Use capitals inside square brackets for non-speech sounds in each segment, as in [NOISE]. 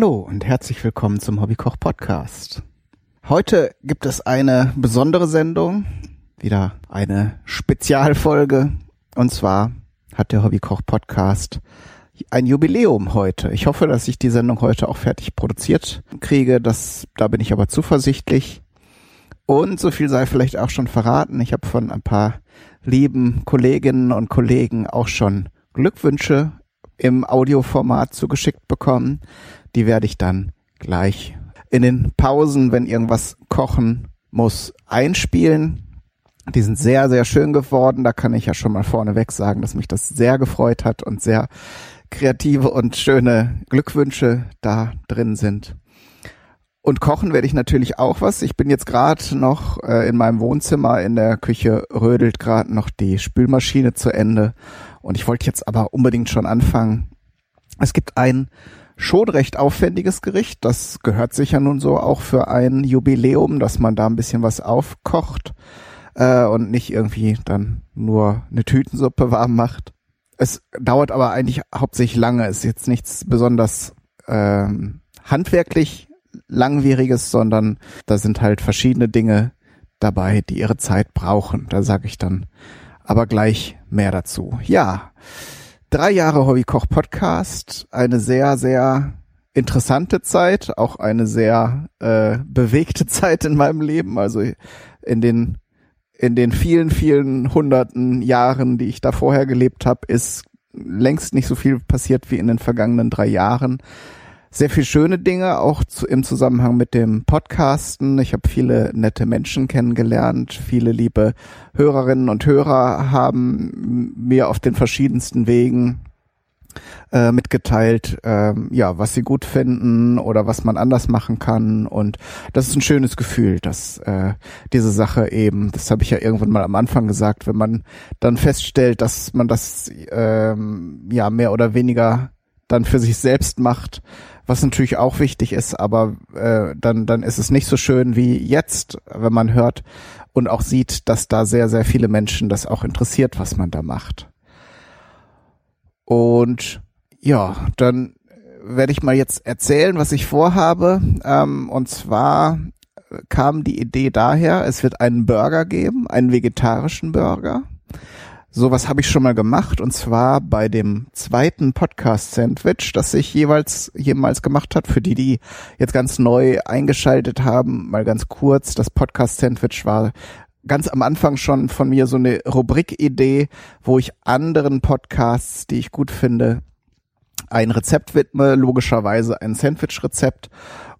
Hallo und herzlich willkommen zum Hobbykoch Podcast. Heute gibt es eine besondere Sendung, wieder eine Spezialfolge. Und zwar hat der Hobbykoch Podcast ein Jubiläum heute. Ich hoffe, dass ich die Sendung heute auch fertig produziert kriege. Das, da bin ich aber zuversichtlich. Und so viel sei vielleicht auch schon verraten. Ich habe von ein paar lieben Kolleginnen und Kollegen auch schon Glückwünsche im Audioformat zugeschickt bekommen. Die werde ich dann gleich in den Pausen, wenn irgendwas kochen muss, einspielen. Die sind sehr, sehr schön geworden. Da kann ich ja schon mal vorneweg sagen, dass mich das sehr gefreut hat und sehr kreative und schöne Glückwünsche da drin sind. Und kochen werde ich natürlich auch was. Ich bin jetzt gerade noch äh, in meinem Wohnzimmer. In der Küche rödelt gerade noch die Spülmaschine zu Ende. Und ich wollte jetzt aber unbedingt schon anfangen. Es gibt ein schon recht aufwendiges Gericht. Das gehört sicher nun so auch für ein Jubiläum, dass man da ein bisschen was aufkocht äh, und nicht irgendwie dann nur eine Tütensuppe warm macht. Es dauert aber eigentlich hauptsächlich lange. Es ist jetzt nichts besonders ähm, handwerklich langwieriges, sondern da sind halt verschiedene Dinge dabei, die ihre Zeit brauchen. Da sage ich dann aber gleich mehr dazu. Ja, drei Jahre Hobbykoch Podcast, eine sehr, sehr interessante Zeit, auch eine sehr äh, bewegte [LAUGHS] Zeit in meinem Leben. Also in den in den vielen, vielen hunderten Jahren, die ich da vorher gelebt habe, ist längst nicht so viel passiert wie in den vergangenen drei Jahren sehr viel schöne Dinge, auch zu, im Zusammenhang mit dem Podcasten. Ich habe viele nette Menschen kennengelernt, viele liebe Hörerinnen und Hörer haben mir auf den verschiedensten Wegen äh, mitgeteilt, äh, ja, was sie gut finden oder was man anders machen kann. Und das ist ein schönes Gefühl, dass äh, diese Sache eben, das habe ich ja irgendwann mal am Anfang gesagt, wenn man dann feststellt, dass man das ähm, ja mehr oder weniger dann für sich selbst macht, was natürlich auch wichtig ist, aber äh, dann, dann ist es nicht so schön wie jetzt, wenn man hört und auch sieht, dass da sehr, sehr viele Menschen das auch interessiert, was man da macht. Und ja, dann werde ich mal jetzt erzählen, was ich vorhabe. Ähm, und zwar kam die Idee daher, es wird einen Burger geben, einen vegetarischen Burger. Sowas habe ich schon mal gemacht und zwar bei dem zweiten Podcast-Sandwich, das ich jeweils jemals gemacht hat. Für die, die jetzt ganz neu eingeschaltet haben, mal ganz kurz. Das Podcast-Sandwich war ganz am Anfang schon von mir so eine Rubrik-Idee, wo ich anderen Podcasts, die ich gut finde, ein Rezept widme, logischerweise ein Sandwich-Rezept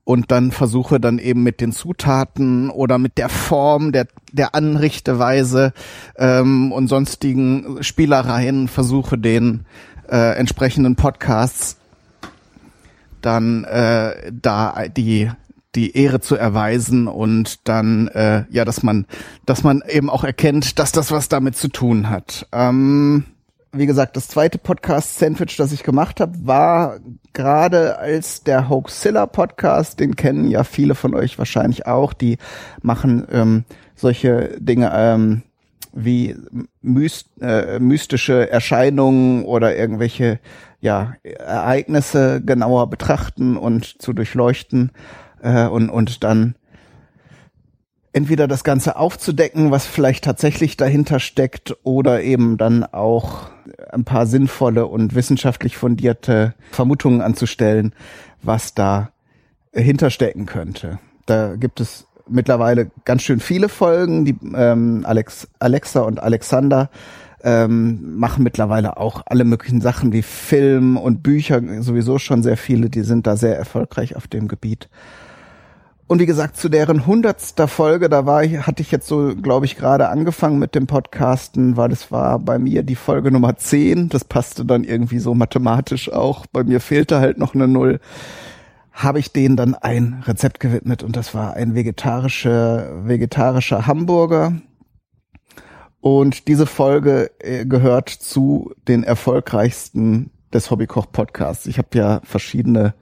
und dann versuche dann eben mit den Zutaten oder mit der Form der der Anrichteweise ähm, und sonstigen Spielereien versuche den äh, entsprechenden Podcasts dann äh, da die die Ehre zu erweisen und dann äh, ja, dass man dass man eben auch erkennt, dass das was damit zu tun hat. Ähm, wie gesagt, das zweite Podcast-Sandwich, das ich gemacht habe, war gerade als der Hoaxilla Podcast, den kennen ja viele von euch wahrscheinlich auch, die machen ähm, solche Dinge ähm, wie myst, äh, mystische Erscheinungen oder irgendwelche ja, Ereignisse genauer betrachten und zu durchleuchten äh, und, und dann entweder das Ganze aufzudecken, was vielleicht tatsächlich dahinter steckt, oder eben dann auch ein paar sinnvolle und wissenschaftlich fundierte Vermutungen anzustellen, was da hinterstecken könnte. Da gibt es mittlerweile ganz schön viele Folgen. Die ähm, Alex, Alexa und Alexander ähm, machen mittlerweile auch alle möglichen Sachen wie Film und Bücher, sowieso schon sehr viele, die sind da sehr erfolgreich auf dem Gebiet. Und wie gesagt, zu deren hundertster Folge, da war ich, hatte ich jetzt so, glaube ich, gerade angefangen mit dem Podcasten, weil es war bei mir die Folge Nummer 10. Das passte dann irgendwie so mathematisch auch. Bei mir fehlte halt noch eine Null. Habe ich denen dann ein Rezept gewidmet und das war ein vegetarischer, vegetarischer Hamburger. Und diese Folge äh, gehört zu den erfolgreichsten des Hobbykoch Podcasts. Ich habe ja verschiedene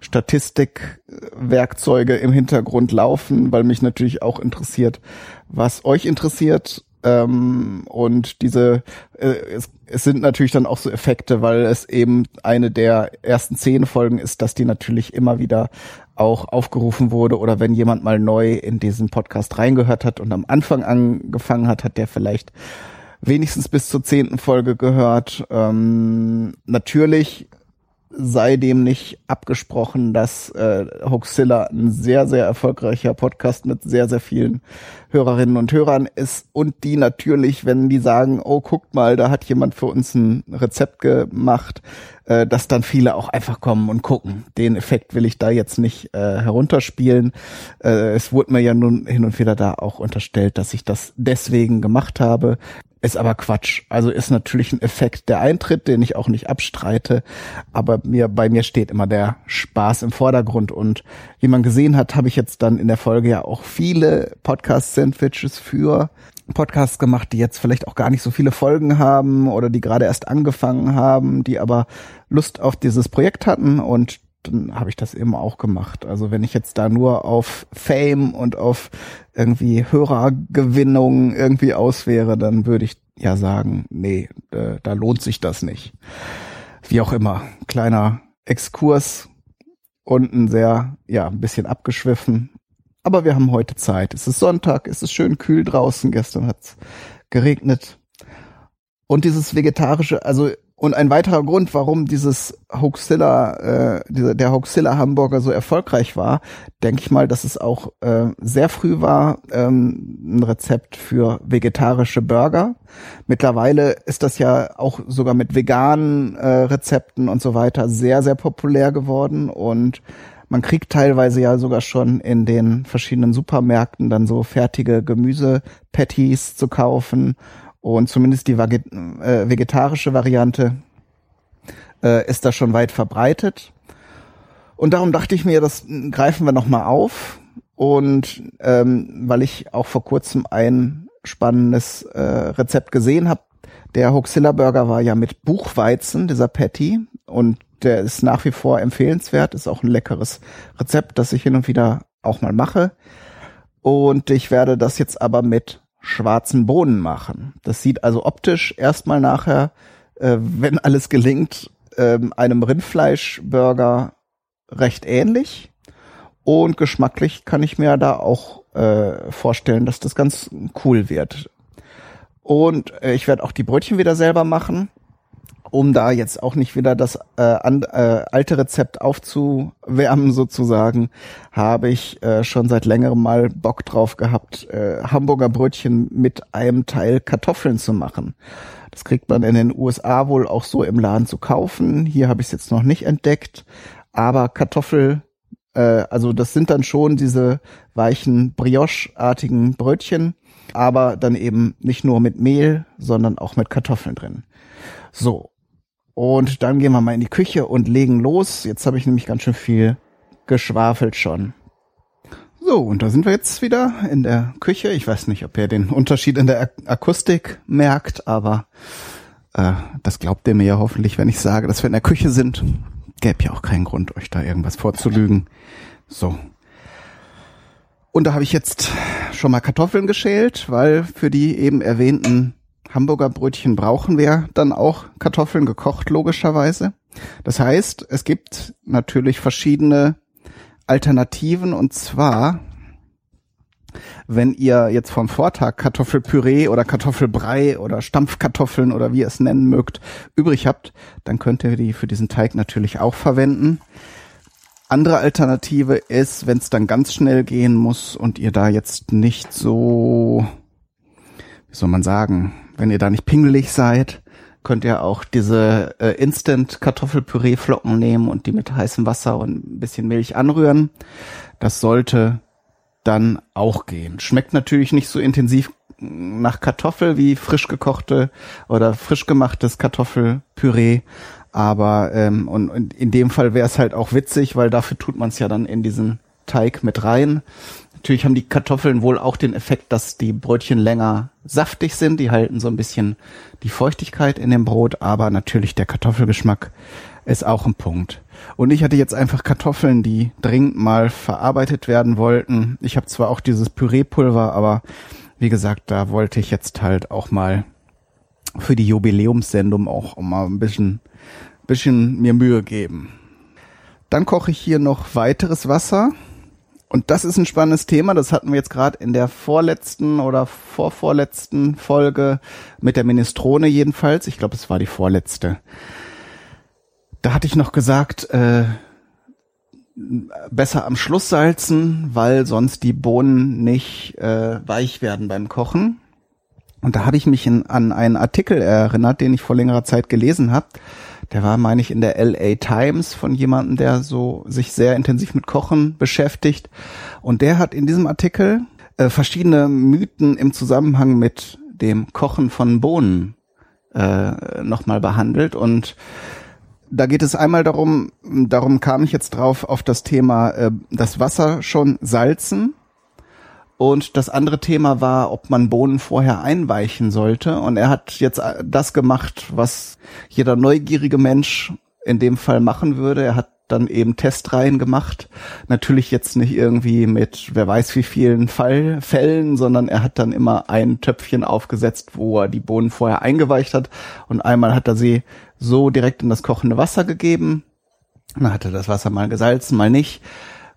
Statistikwerkzeuge im Hintergrund laufen, weil mich natürlich auch interessiert, was euch interessiert. Ähm, und diese, äh, es, es sind natürlich dann auch so Effekte, weil es eben eine der ersten zehn Folgen ist, dass die natürlich immer wieder auch aufgerufen wurde oder wenn jemand mal neu in diesen Podcast reingehört hat und am Anfang angefangen hat, hat der vielleicht wenigstens bis zur zehnten Folge gehört. Ähm, natürlich sei dem nicht abgesprochen, dass äh, Hoaxilla ein sehr, sehr erfolgreicher Podcast mit sehr, sehr vielen Hörerinnen und Hörern ist und die natürlich, wenn die sagen, oh, guckt mal, da hat jemand für uns ein Rezept gemacht, äh, dass dann viele auch einfach kommen und gucken. Den Effekt will ich da jetzt nicht äh, herunterspielen. Äh, es wurde mir ja nun hin und wieder da auch unterstellt, dass ich das deswegen gemacht habe. Ist aber Quatsch. Also ist natürlich ein Effekt der Eintritt, den ich auch nicht abstreite. Aber mir, bei mir steht immer der Spaß im Vordergrund. Und wie man gesehen hat, habe ich jetzt dann in der Folge ja auch viele Podcast-Sandwiches für Podcasts gemacht, die jetzt vielleicht auch gar nicht so viele Folgen haben oder die gerade erst angefangen haben, die aber Lust auf dieses Projekt hatten und dann habe ich das eben auch gemacht. Also wenn ich jetzt da nur auf Fame und auf irgendwie Hörergewinnung irgendwie aus wäre, dann würde ich ja sagen, nee, äh, da lohnt sich das nicht. Wie auch immer, kleiner Exkurs und ein sehr, ja, ein bisschen abgeschwiffen. Aber wir haben heute Zeit. Es ist Sonntag, es ist schön kühl draußen. Gestern hat es geregnet. Und dieses vegetarische, also und ein weiterer Grund, warum dieses Hoaxilla, äh, dieser, der Hoaxilla Hamburger so erfolgreich war, denke ich mal, dass es auch äh, sehr früh war, ähm, ein Rezept für vegetarische Burger. Mittlerweile ist das ja auch sogar mit veganen äh, Rezepten und so weiter sehr, sehr populär geworden und man kriegt teilweise ja sogar schon in den verschiedenen Supermärkten dann so fertige Gemüsepatties zu kaufen und zumindest die äh, vegetarische Variante äh, ist da schon weit verbreitet. Und darum dachte ich mir, das greifen wir nochmal auf. Und ähm, weil ich auch vor kurzem ein spannendes äh, Rezept gesehen habe, der Hoxilla Burger war ja mit Buchweizen, dieser Patty. Und der ist nach wie vor empfehlenswert, ist auch ein leckeres Rezept, das ich hin und wieder auch mal mache. Und ich werde das jetzt aber mit schwarzen Bohnen machen. Das sieht also optisch erstmal nachher, äh, wenn alles gelingt, äh, einem Rindfleischburger recht ähnlich. Und geschmacklich kann ich mir da auch äh, vorstellen, dass das ganz cool wird. Und äh, ich werde auch die Brötchen wieder selber machen um da jetzt auch nicht wieder das äh, an, äh, alte Rezept aufzuwärmen sozusagen, habe ich äh, schon seit längerem mal Bock drauf gehabt, äh, Hamburger Brötchen mit einem Teil Kartoffeln zu machen. Das kriegt man in den USA wohl auch so im Laden zu kaufen. Hier habe ich es jetzt noch nicht entdeckt, aber Kartoffel, äh, also das sind dann schon diese weichen Brioche-artigen Brötchen, aber dann eben nicht nur mit Mehl, sondern auch mit Kartoffeln drin. So, und dann gehen wir mal in die Küche und legen los. Jetzt habe ich nämlich ganz schön viel geschwafelt schon. So, und da sind wir jetzt wieder in der Küche. Ich weiß nicht, ob ihr den Unterschied in der Akustik merkt, aber äh, das glaubt ihr mir ja hoffentlich, wenn ich sage, dass wir in der Küche sind. Gäbe ja auch keinen Grund, euch da irgendwas vorzulügen. So. Und da habe ich jetzt schon mal Kartoffeln geschält, weil für die eben erwähnten Hamburger Brötchen brauchen wir dann auch Kartoffeln gekocht, logischerweise. Das heißt, es gibt natürlich verschiedene Alternativen und zwar, wenn ihr jetzt vom Vortag Kartoffelpüree oder Kartoffelbrei oder Stampfkartoffeln oder wie ihr es nennen mögt übrig habt, dann könnt ihr die für diesen Teig natürlich auch verwenden. Andere Alternative ist, wenn es dann ganz schnell gehen muss und ihr da jetzt nicht so, wie soll man sagen, wenn ihr da nicht pingelig seid, könnt ihr auch diese äh, Instant Kartoffelpüree-Flocken nehmen und die mit heißem Wasser und ein bisschen Milch anrühren. Das sollte dann auch gehen. Schmeckt natürlich nicht so intensiv nach Kartoffel wie frisch gekochte oder frisch gemachtes Kartoffelpüree. Aber ähm, und, und in dem Fall wäre es halt auch witzig, weil dafür tut man es ja dann in diesen Teig mit rein. Natürlich haben die Kartoffeln wohl auch den Effekt, dass die Brötchen länger saftig sind. Die halten so ein bisschen die Feuchtigkeit in dem Brot, aber natürlich der Kartoffelgeschmack ist auch ein Punkt. Und ich hatte jetzt einfach Kartoffeln, die dringend mal verarbeitet werden wollten. Ich habe zwar auch dieses Püreepulver, aber wie gesagt, da wollte ich jetzt halt auch mal für die Jubiläumssendung auch mal ein bisschen, bisschen mir Mühe geben. Dann koche ich hier noch weiteres Wasser. Und das ist ein spannendes Thema. Das hatten wir jetzt gerade in der vorletzten oder vorvorletzten Folge mit der Minestrone jedenfalls. Ich glaube, es war die vorletzte. Da hatte ich noch gesagt, äh, besser am Schluss salzen, weil sonst die Bohnen nicht äh, weich werden beim Kochen. Und da habe ich mich in, an einen Artikel erinnert, den ich vor längerer Zeit gelesen habe. Der war, meine ich, in der LA Times von jemandem, der so sich sehr intensiv mit Kochen beschäftigt. Und der hat in diesem Artikel äh, verschiedene Mythen im Zusammenhang mit dem Kochen von Bohnen äh, nochmal behandelt. Und da geht es einmal darum, darum kam ich jetzt drauf auf das Thema äh, das Wasser schon salzen und das andere Thema war, ob man Bohnen vorher einweichen sollte. Und er hat jetzt äh, das gemacht, was jeder neugierige Mensch in dem Fall machen würde. Er hat dann eben Testreihen gemacht. Natürlich jetzt nicht irgendwie mit wer weiß wie vielen Fall, Fällen, sondern er hat dann immer ein Töpfchen aufgesetzt, wo er die Bohnen vorher eingeweicht hat. Und einmal hat er sie so direkt in das kochende Wasser gegeben. Dann hat er das Wasser mal gesalzen, mal nicht.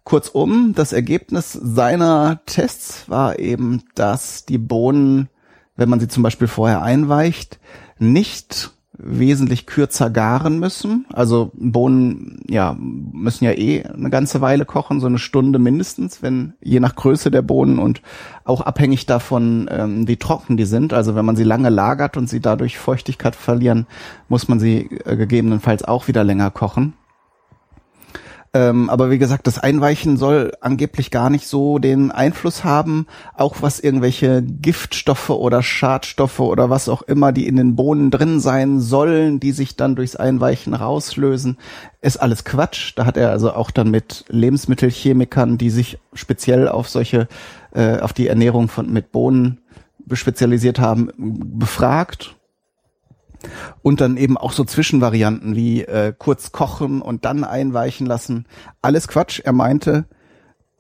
Kurzum, das Ergebnis seiner Tests war eben, dass die Bohnen, wenn man sie zum Beispiel vorher einweicht, nicht wesentlich kürzer garen müssen. Also Bohnen, ja, müssen ja eh eine ganze Weile kochen, so eine Stunde mindestens, wenn je nach Größe der Bohnen und auch abhängig davon, ähm, wie trocken die sind. Also wenn man sie lange lagert und sie dadurch Feuchtigkeit verlieren, muss man sie äh, gegebenenfalls auch wieder länger kochen. Ähm, aber wie gesagt, das Einweichen soll angeblich gar nicht so den Einfluss haben, auch was irgendwelche Giftstoffe oder Schadstoffe oder was auch immer, die in den Bohnen drin sein sollen, die sich dann durchs Einweichen rauslösen, ist alles Quatsch. Da hat er also auch dann mit Lebensmittelchemikern, die sich speziell auf solche, äh, auf die Ernährung von mit Bohnen spezialisiert haben, befragt und dann eben auch so Zwischenvarianten wie äh, kurz kochen und dann einweichen lassen. Alles Quatsch. Er meinte,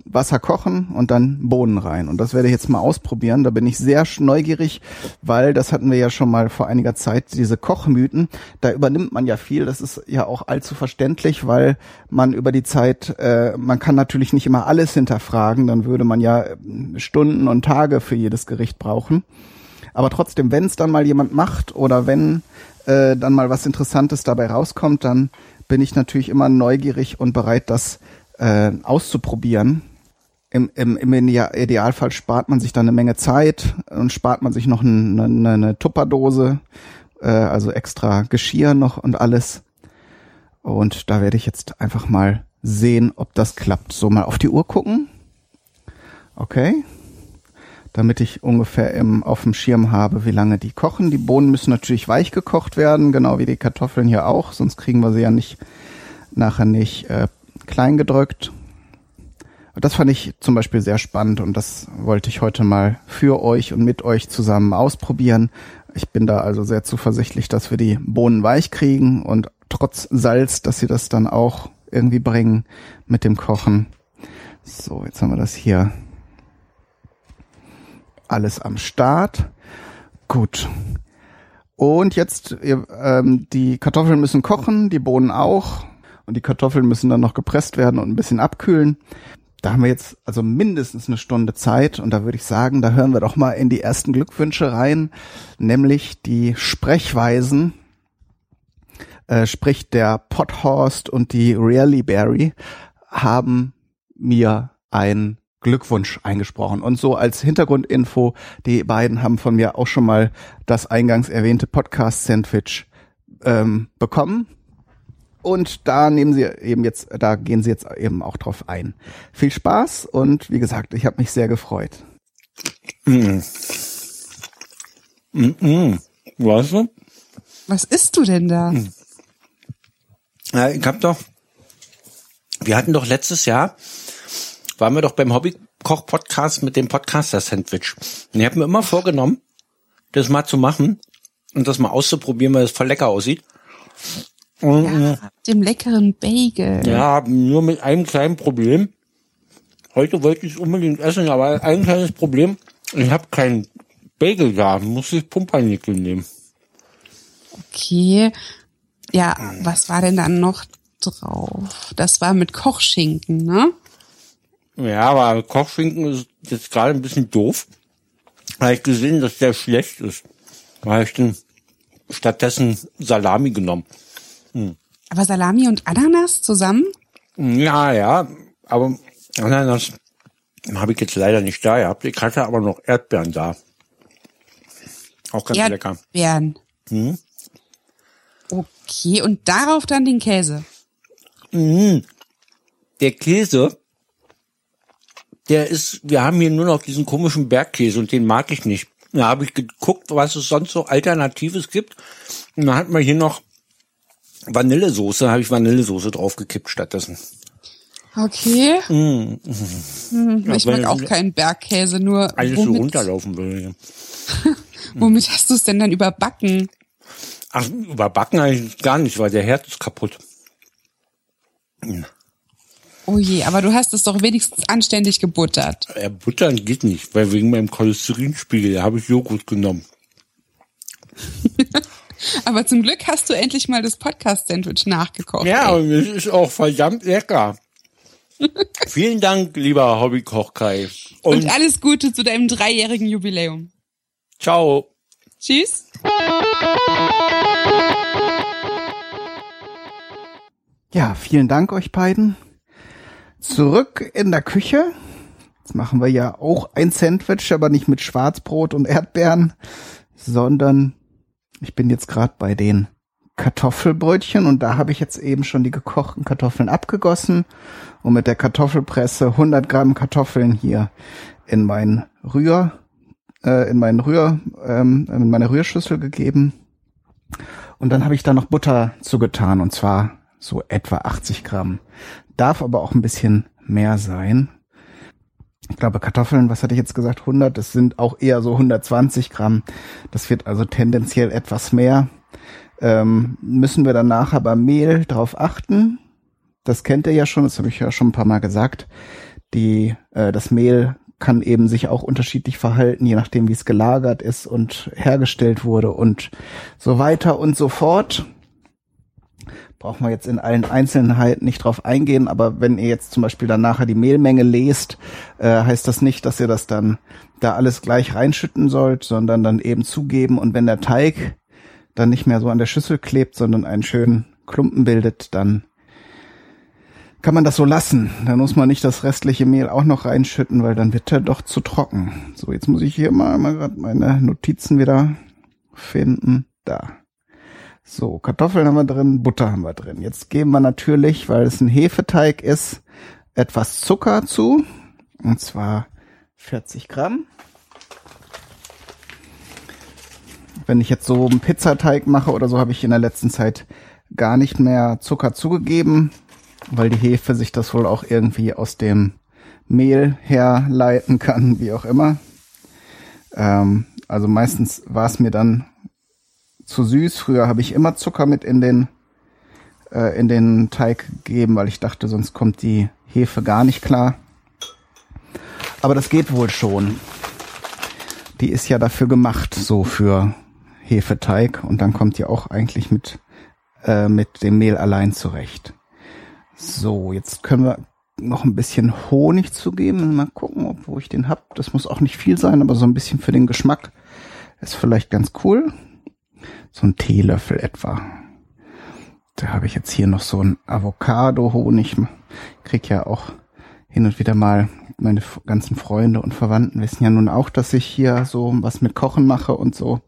Wasser kochen und dann Bohnen rein. Und das werde ich jetzt mal ausprobieren. Da bin ich sehr neugierig, weil das hatten wir ja schon mal vor einiger Zeit, diese Kochmythen. Da übernimmt man ja viel. Das ist ja auch allzu verständlich, weil man über die Zeit, äh, man kann natürlich nicht immer alles hinterfragen. Dann würde man ja äh, Stunden und Tage für jedes Gericht brauchen. Aber trotzdem, wenn es dann mal jemand macht oder wenn äh, dann mal was Interessantes dabei rauskommt, dann bin ich natürlich immer neugierig und bereit, das äh, auszuprobieren. Im, im, Im Idealfall spart man sich dann eine Menge Zeit und spart man sich noch eine, eine, eine Tupperdose, äh, also extra Geschirr noch und alles. Und da werde ich jetzt einfach mal sehen, ob das klappt. So mal auf die Uhr gucken. Okay damit ich ungefähr im, auf dem Schirm habe, wie lange die kochen. Die Bohnen müssen natürlich weich gekocht werden, genau wie die Kartoffeln hier auch, sonst kriegen wir sie ja nicht nachher nicht äh, klein gedrückt. Das fand ich zum Beispiel sehr spannend und das wollte ich heute mal für euch und mit euch zusammen ausprobieren. Ich bin da also sehr zuversichtlich, dass wir die Bohnen weich kriegen und trotz Salz, dass sie das dann auch irgendwie bringen mit dem Kochen. So, jetzt haben wir das hier alles am Start. Gut. Und jetzt, ähm, die Kartoffeln müssen kochen, die Bohnen auch. Und die Kartoffeln müssen dann noch gepresst werden und ein bisschen abkühlen. Da haben wir jetzt also mindestens eine Stunde Zeit und da würde ich sagen, da hören wir doch mal in die ersten Glückwünsche rein, nämlich die Sprechweisen. Äh, sprich der Pothorst und die Really Berry haben mir ein Glückwunsch eingesprochen. Und so als Hintergrundinfo, die beiden haben von mir auch schon mal das eingangs erwähnte Podcast-Sandwich ähm, bekommen. Und da nehmen sie eben jetzt, da gehen sie jetzt eben auch drauf ein. Viel Spaß und wie gesagt, ich habe mich sehr gefreut. Mm. Mm -mm. Weißt du? Was isst du denn da? Mm. Ja, ich hab doch, wir hatten doch letztes Jahr waren wir doch beim Hobbykoch-Podcast mit dem Podcaster-Sandwich. Und ich habe mir immer vorgenommen, das mal zu machen und das mal auszuprobieren, weil es voll lecker aussieht. Und, ja, dem leckeren Bagel. Ja, nur mit einem kleinen Problem. Heute wollte ich es unbedingt essen, aber ein kleines Problem. Ich habe kein Bagel da, muss ich Pumpernickel nehmen. Okay. Ja, was war denn dann noch drauf? Das war mit Kochschinken, ne? Ja, aber Kochschinken ist jetzt gerade ein bisschen doof. Habe ich gesehen, dass der schlecht ist. Da habe ich den stattdessen Salami genommen. Hm. Aber Salami und Ananas zusammen? Ja, ja, aber Ananas habe ich jetzt leider nicht da gehabt. Ich hatte aber noch Erdbeeren da. Auch ganz Erdbeeren. lecker. Erdbeeren. Hm? Okay, und darauf dann den Käse. Mhm. Der Käse, der ist, wir haben hier nur noch diesen komischen Bergkäse und den mag ich nicht. Da habe ich geguckt, was es sonst so Alternatives gibt. Und dann hat man hier noch Vanillesoße, habe ich Vanillesoße draufgekippt stattdessen. Okay. Mm. Mm. Ich ja, mag auch keinen Bergkäse, nur. Alles womit, so runterlaufen will. [LAUGHS] womit hast du es denn dann überbacken? Ach, überbacken eigentlich gar nicht, weil der Herd ist kaputt. Oh je, aber du hast es doch wenigstens anständig gebuttert. Ja, buttern geht nicht, weil wegen meinem Cholesterinspiegel habe ich Joghurt genommen. [LAUGHS] aber zum Glück hast du endlich mal das Podcast-Sandwich nachgekocht. Ja, ey. und es ist auch verdammt lecker. [LAUGHS] Vielen Dank, lieber Hobbykoch Kai. Und, und alles Gute zu deinem dreijährigen Jubiläum. Ciao. Tschüss. Ja, vielen Dank euch beiden. Zurück in der Küche. Jetzt machen wir ja auch ein Sandwich, aber nicht mit Schwarzbrot und Erdbeeren, sondern ich bin jetzt gerade bei den Kartoffelbrötchen und da habe ich jetzt eben schon die gekochten Kartoffeln abgegossen und mit der Kartoffelpresse 100 Gramm Kartoffeln hier in mein Rühr, äh, in meinen Rühr, ähm, in meine Rührschüssel gegeben. Und dann habe ich da noch Butter zugetan und zwar so etwa 80 Gramm. Darf aber auch ein bisschen mehr sein. Ich glaube, Kartoffeln, was hatte ich jetzt gesagt, 100, das sind auch eher so 120 Gramm. Das wird also tendenziell etwas mehr. Ähm, müssen wir dann nachher beim Mehl drauf achten. Das kennt ihr ja schon, das habe ich ja schon ein paar Mal gesagt. Die, äh, das Mehl kann eben sich auch unterschiedlich verhalten, je nachdem, wie es gelagert ist und hergestellt wurde und so weiter und so fort. Brauchen wir jetzt in allen Einzelheiten nicht drauf eingehen, aber wenn ihr jetzt zum Beispiel dann nachher die Mehlmenge lest, äh, heißt das nicht, dass ihr das dann da alles gleich reinschütten sollt, sondern dann eben zugeben und wenn der Teig dann nicht mehr so an der Schüssel klebt, sondern einen schönen Klumpen bildet, dann kann man das so lassen. Dann muss man nicht das restliche Mehl auch noch reinschütten, weil dann wird er doch zu trocken. So, jetzt muss ich hier mal, mal gerade meine Notizen wieder finden. Da. So, Kartoffeln haben wir drin, Butter haben wir drin. Jetzt geben wir natürlich, weil es ein Hefeteig ist, etwas Zucker zu. Und zwar 40 Gramm. Wenn ich jetzt so einen Pizzateig mache oder so, habe ich in der letzten Zeit gar nicht mehr Zucker zugegeben weil die Hefe sich das wohl auch irgendwie aus dem Mehl herleiten kann, wie auch immer. Ähm, also meistens war es mir dann zu süß. Früher habe ich immer Zucker mit in den äh, in den Teig gegeben, weil ich dachte, sonst kommt die Hefe gar nicht klar. Aber das geht wohl schon. Die ist ja dafür gemacht, so für Hefeteig und dann kommt die auch eigentlich mit äh, mit dem Mehl allein zurecht. So, jetzt können wir noch ein bisschen Honig zugeben. Mal gucken, ob, wo ich den hab. Das muss auch nicht viel sein, aber so ein bisschen für den Geschmack ist vielleicht ganz cool. So ein Teelöffel etwa. Da habe ich jetzt hier noch so ein Avocado-Honig. Krieg ja auch hin und wieder mal meine ganzen Freunde und Verwandten wissen ja nun auch, dass ich hier so was mit Kochen mache und so.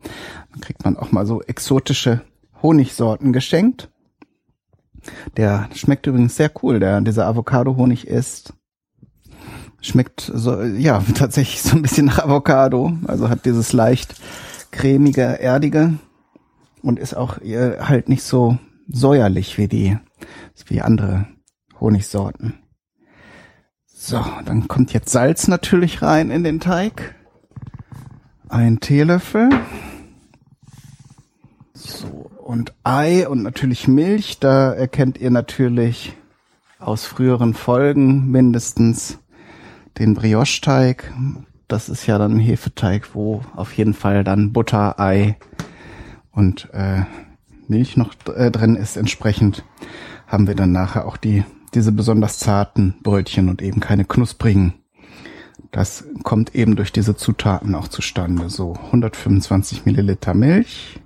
Dann kriegt man auch mal so exotische Honigsorten geschenkt. Der schmeckt übrigens sehr cool. Der, dieser Avocado-Honig ist, schmeckt so, ja, [LAUGHS] tatsächlich so ein bisschen nach Avocado. Also hat dieses leicht cremige, erdige und ist auch halt nicht so säuerlich wie die, wie andere Honigsorten. So, dann kommt jetzt Salz natürlich rein in den Teig. Ein Teelöffel. So, und Ei und natürlich Milch. Da erkennt ihr natürlich aus früheren Folgen mindestens den Brioche-Teig. Das ist ja dann ein Hefeteig, wo auf jeden Fall dann Butter, Ei und äh, Milch noch äh, drin ist. Entsprechend haben wir dann nachher auch die diese besonders zarten Brötchen und eben keine knusprigen. Das kommt eben durch diese Zutaten auch zustande. So 125 Milliliter Milch.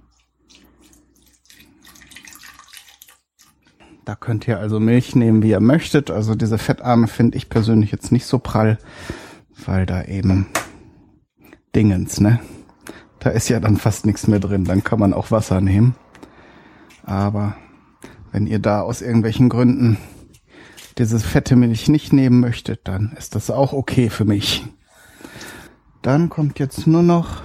Da könnt ihr also Milch nehmen, wie ihr möchtet. Also diese Fettarme finde ich persönlich jetzt nicht so prall, weil da eben Dingens, ne? Da ist ja dann fast nichts mehr drin. Dann kann man auch Wasser nehmen. Aber wenn ihr da aus irgendwelchen Gründen diese fette Milch nicht nehmen möchtet, dann ist das auch okay für mich. Dann kommt jetzt nur noch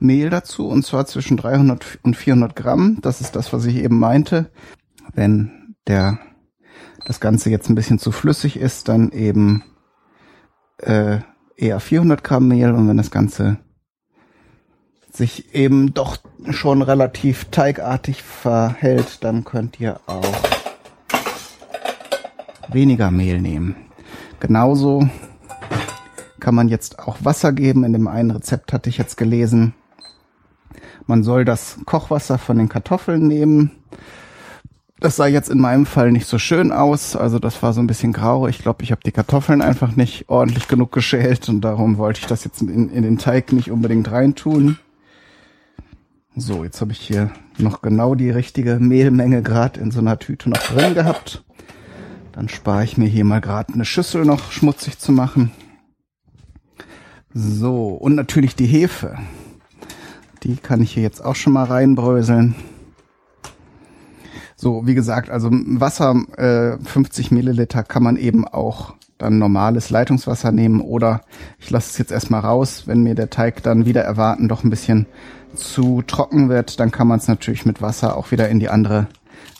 Mehl dazu, und zwar zwischen 300 und 400 Gramm. Das ist das, was ich eben meinte. Wenn der, das Ganze jetzt ein bisschen zu flüssig ist, dann eben äh, eher 400 Gramm Mehl. Und wenn das Ganze sich eben doch schon relativ teigartig verhält, dann könnt ihr auch weniger Mehl nehmen. Genauso kann man jetzt auch Wasser geben. In dem einen Rezept hatte ich jetzt gelesen, man soll das Kochwasser von den Kartoffeln nehmen. Das sah jetzt in meinem Fall nicht so schön aus. Also das war so ein bisschen grau. Ich glaube, ich habe die Kartoffeln einfach nicht ordentlich genug geschält und darum wollte ich das jetzt in, in den Teig nicht unbedingt reintun. So, jetzt habe ich hier noch genau die richtige Mehlmenge gerade in so einer Tüte noch drin gehabt. Dann spare ich mir hier mal gerade eine Schüssel noch schmutzig zu machen. So, und natürlich die Hefe. Die kann ich hier jetzt auch schon mal reinbröseln. So, wie gesagt, also Wasser, äh, 50 Milliliter kann man eben auch dann normales Leitungswasser nehmen oder ich lasse es jetzt erstmal raus. Wenn mir der Teig dann wieder erwarten doch ein bisschen zu trocken wird, dann kann man es natürlich mit Wasser auch wieder in die andere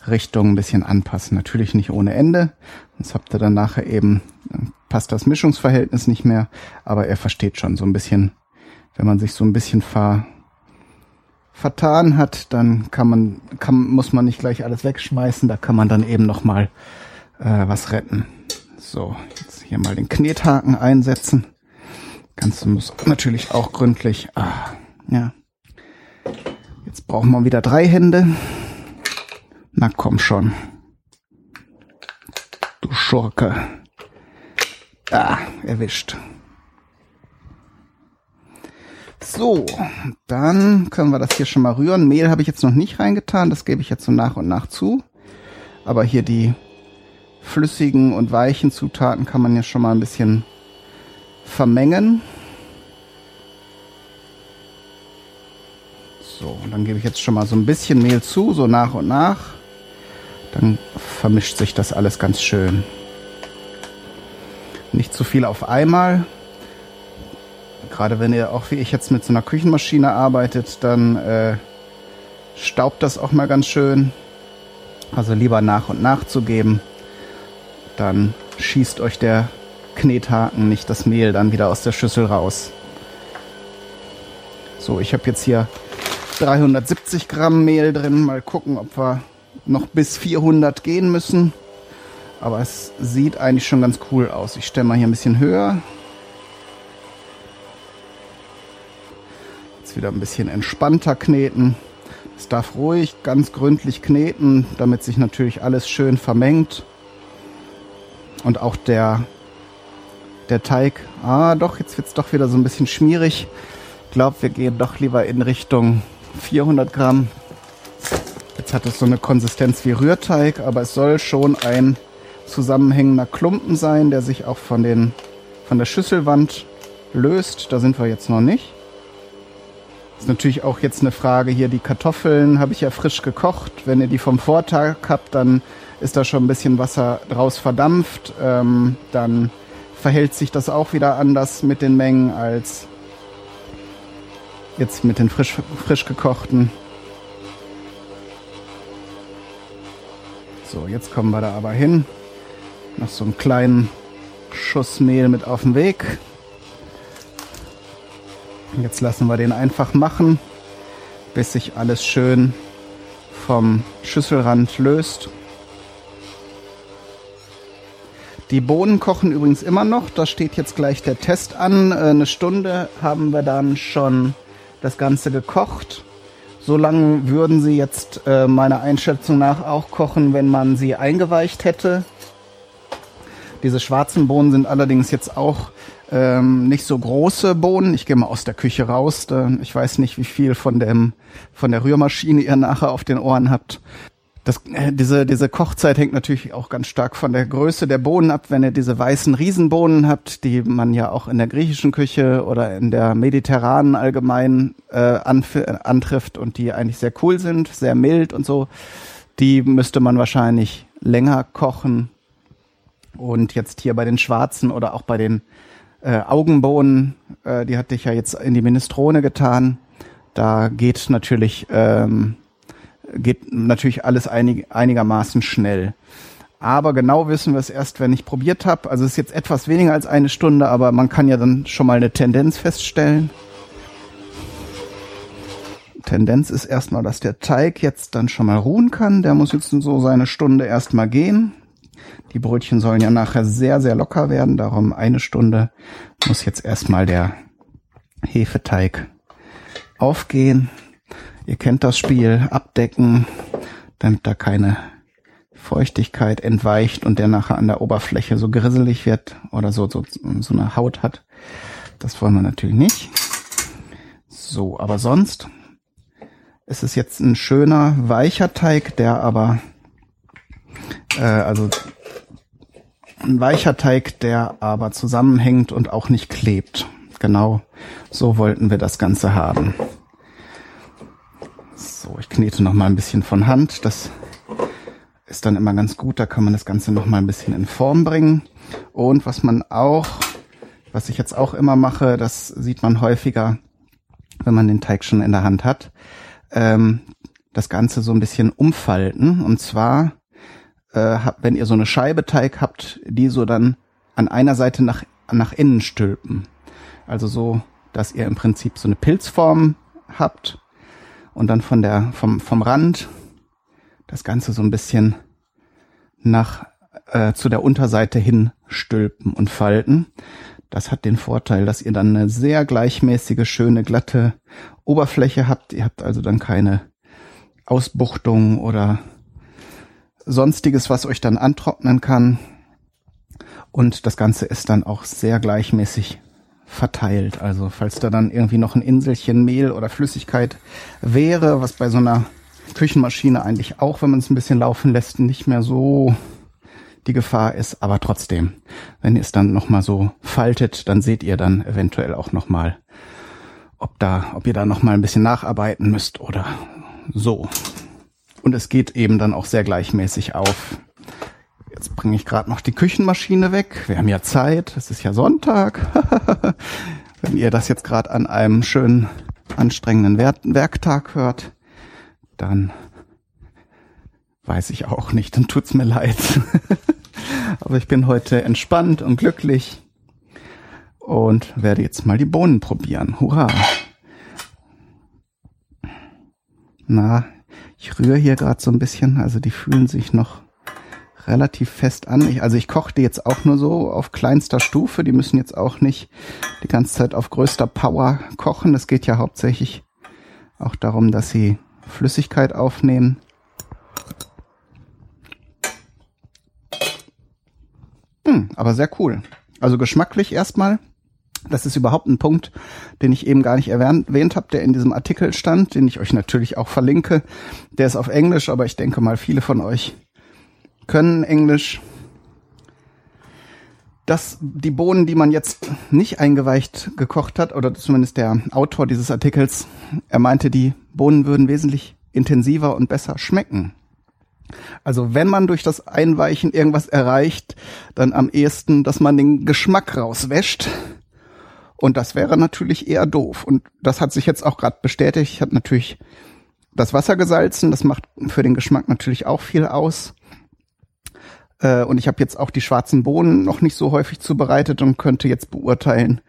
Richtung ein bisschen anpassen. Natürlich nicht ohne Ende. Sonst habt ihr dann nachher eben, passt das Mischungsverhältnis nicht mehr. Aber er versteht schon so ein bisschen, wenn man sich so ein bisschen ver, vertan hat, dann kann man, kann, muss man nicht gleich alles wegschmeißen. Da kann man dann eben noch mal äh, was retten. So, jetzt hier mal den Knethaken einsetzen. Ganze muss natürlich auch gründlich. Ah, ja. Brauchen wir wieder drei Hände. Na komm schon. Du Schurke. Ah, erwischt. So, dann können wir das hier schon mal rühren. Mehl habe ich jetzt noch nicht reingetan, das gebe ich jetzt so nach und nach zu. Aber hier die flüssigen und weichen Zutaten kann man ja schon mal ein bisschen vermengen. So, und dann gebe ich jetzt schon mal so ein bisschen Mehl zu, so nach und nach. Dann vermischt sich das alles ganz schön. Nicht zu viel auf einmal. Gerade wenn ihr auch wie ich jetzt mit so einer Küchenmaschine arbeitet, dann äh, staubt das auch mal ganz schön. Also lieber nach und nach zu geben. Dann schießt euch der Knethaken nicht das Mehl dann wieder aus der Schüssel raus. So, ich habe jetzt hier 370 Gramm Mehl drin. Mal gucken, ob wir noch bis 400 gehen müssen. Aber es sieht eigentlich schon ganz cool aus. Ich stelle mal hier ein bisschen höher. Jetzt wieder ein bisschen entspannter kneten. Es darf ruhig ganz gründlich kneten, damit sich natürlich alles schön vermengt. Und auch der, der Teig, ah doch, jetzt wird es doch wieder so ein bisschen schmierig. Ich glaube, wir gehen doch lieber in Richtung 400 Gramm. Jetzt hat es so eine Konsistenz wie Rührteig, aber es soll schon ein zusammenhängender Klumpen sein, der sich auch von, den, von der Schüsselwand löst. Da sind wir jetzt noch nicht. Ist natürlich auch jetzt eine Frage hier, die Kartoffeln habe ich ja frisch gekocht. Wenn ihr die vom Vortag habt, dann ist da schon ein bisschen Wasser draus verdampft. Ähm, dann verhält sich das auch wieder anders mit den Mengen als jetzt mit den frisch, frisch gekochten. So, jetzt kommen wir da aber hin. Noch so einen kleinen Schuss Mehl mit auf den Weg. Jetzt lassen wir den einfach machen, bis sich alles schön vom Schüsselrand löst. Die Bohnen kochen übrigens immer noch. Da steht jetzt gleich der Test an. Äh, eine Stunde haben wir dann schon das Ganze gekocht. So lange würden sie jetzt äh, meiner Einschätzung nach auch kochen, wenn man sie eingeweicht hätte. Diese schwarzen Bohnen sind allerdings jetzt auch ähm, nicht so große Bohnen. Ich gehe mal aus der Küche raus. Ich weiß nicht, wie viel von dem von der Rührmaschine ihr nachher auf den Ohren habt. Das, äh, diese, diese Kochzeit hängt natürlich auch ganz stark von der Größe der Bohnen ab. Wenn ihr diese weißen Riesenbohnen habt, die man ja auch in der griechischen Küche oder in der mediterranen allgemein äh, antrifft und die eigentlich sehr cool sind, sehr mild und so, die müsste man wahrscheinlich länger kochen. Und jetzt hier bei den schwarzen oder auch bei den äh, Augenbohnen, äh, die hatte ich ja jetzt in die Minestrone getan. Da geht natürlich ähm, geht natürlich alles einig, einigermaßen schnell. Aber genau wissen wir es erst, wenn ich probiert habe. Also es ist jetzt etwas weniger als eine Stunde, aber man kann ja dann schon mal eine Tendenz feststellen. Tendenz ist erstmal, dass der Teig jetzt dann schon mal ruhen kann. Der muss jetzt so seine Stunde erstmal gehen. Die Brötchen sollen ja nachher sehr, sehr locker werden. Darum eine Stunde muss jetzt erstmal der Hefeteig aufgehen. Ihr kennt das Spiel, abdecken, damit da keine Feuchtigkeit entweicht und der nachher an der Oberfläche so grisselig wird oder so, so, so eine Haut hat. Das wollen wir natürlich nicht. So, aber sonst ist es jetzt ein schöner, weicher Teig, der aber, äh, also ein weicher Teig, der aber zusammenhängt und auch nicht klebt. Genau so wollten wir das Ganze haben. So, ich knete noch mal ein bisschen von Hand. Das ist dann immer ganz gut. Da kann man das Ganze noch mal ein bisschen in Form bringen. Und was man auch, was ich jetzt auch immer mache, das sieht man häufiger, wenn man den Teig schon in der Hand hat, ähm, das Ganze so ein bisschen umfalten. Und zwar, äh, wenn ihr so eine Scheibe Teig habt, die so dann an einer Seite nach, nach innen stülpen. Also so, dass ihr im Prinzip so eine Pilzform habt und dann von der, vom, vom Rand das Ganze so ein bisschen nach äh, zu der Unterseite hin stülpen und falten. Das hat den Vorteil, dass ihr dann eine sehr gleichmäßige, schöne, glatte Oberfläche habt. Ihr habt also dann keine Ausbuchtung oder sonstiges, was euch dann antrocknen kann. Und das Ganze ist dann auch sehr gleichmäßig verteilt. Also falls da dann irgendwie noch ein Inselchen Mehl oder Flüssigkeit wäre, was bei so einer Küchenmaschine eigentlich auch, wenn man es ein bisschen laufen lässt, nicht mehr so die Gefahr ist, aber trotzdem, wenn ihr es dann nochmal so faltet, dann seht ihr dann eventuell auch nochmal, ob da, ob ihr da nochmal ein bisschen nacharbeiten müsst oder so. Und es geht eben dann auch sehr gleichmäßig auf. Jetzt bringe ich gerade noch die Küchenmaschine weg. Wir haben ja Zeit. Es ist ja Sonntag. [LAUGHS] Wenn ihr das jetzt gerade an einem schönen, anstrengenden Werk Werktag hört, dann weiß ich auch nicht. Dann tut's mir leid. [LAUGHS] Aber ich bin heute entspannt und glücklich und werde jetzt mal die Bohnen probieren. Hurra! Na, ich rühre hier gerade so ein bisschen, also die fühlen sich noch relativ fest an. Ich, also ich koche die jetzt auch nur so auf kleinster Stufe. Die müssen jetzt auch nicht die ganze Zeit auf größter Power kochen. Es geht ja hauptsächlich auch darum, dass sie Flüssigkeit aufnehmen. Hm, aber sehr cool. Also geschmacklich erstmal. Das ist überhaupt ein Punkt, den ich eben gar nicht erwähnt, erwähnt habe, der in diesem Artikel stand, den ich euch natürlich auch verlinke. Der ist auf Englisch, aber ich denke mal, viele von euch können Englisch. Dass die Bohnen, die man jetzt nicht eingeweicht gekocht hat, oder zumindest der Autor dieses Artikels, er meinte, die Bohnen würden wesentlich intensiver und besser schmecken. Also wenn man durch das Einweichen irgendwas erreicht, dann am ehesten, dass man den Geschmack rauswäscht. Und das wäre natürlich eher doof. Und das hat sich jetzt auch gerade bestätigt. Ich habe natürlich das Wasser gesalzen. Das macht für den Geschmack natürlich auch viel aus. Äh, und ich habe jetzt auch die schwarzen Bohnen noch nicht so häufig zubereitet und könnte jetzt beurteilen,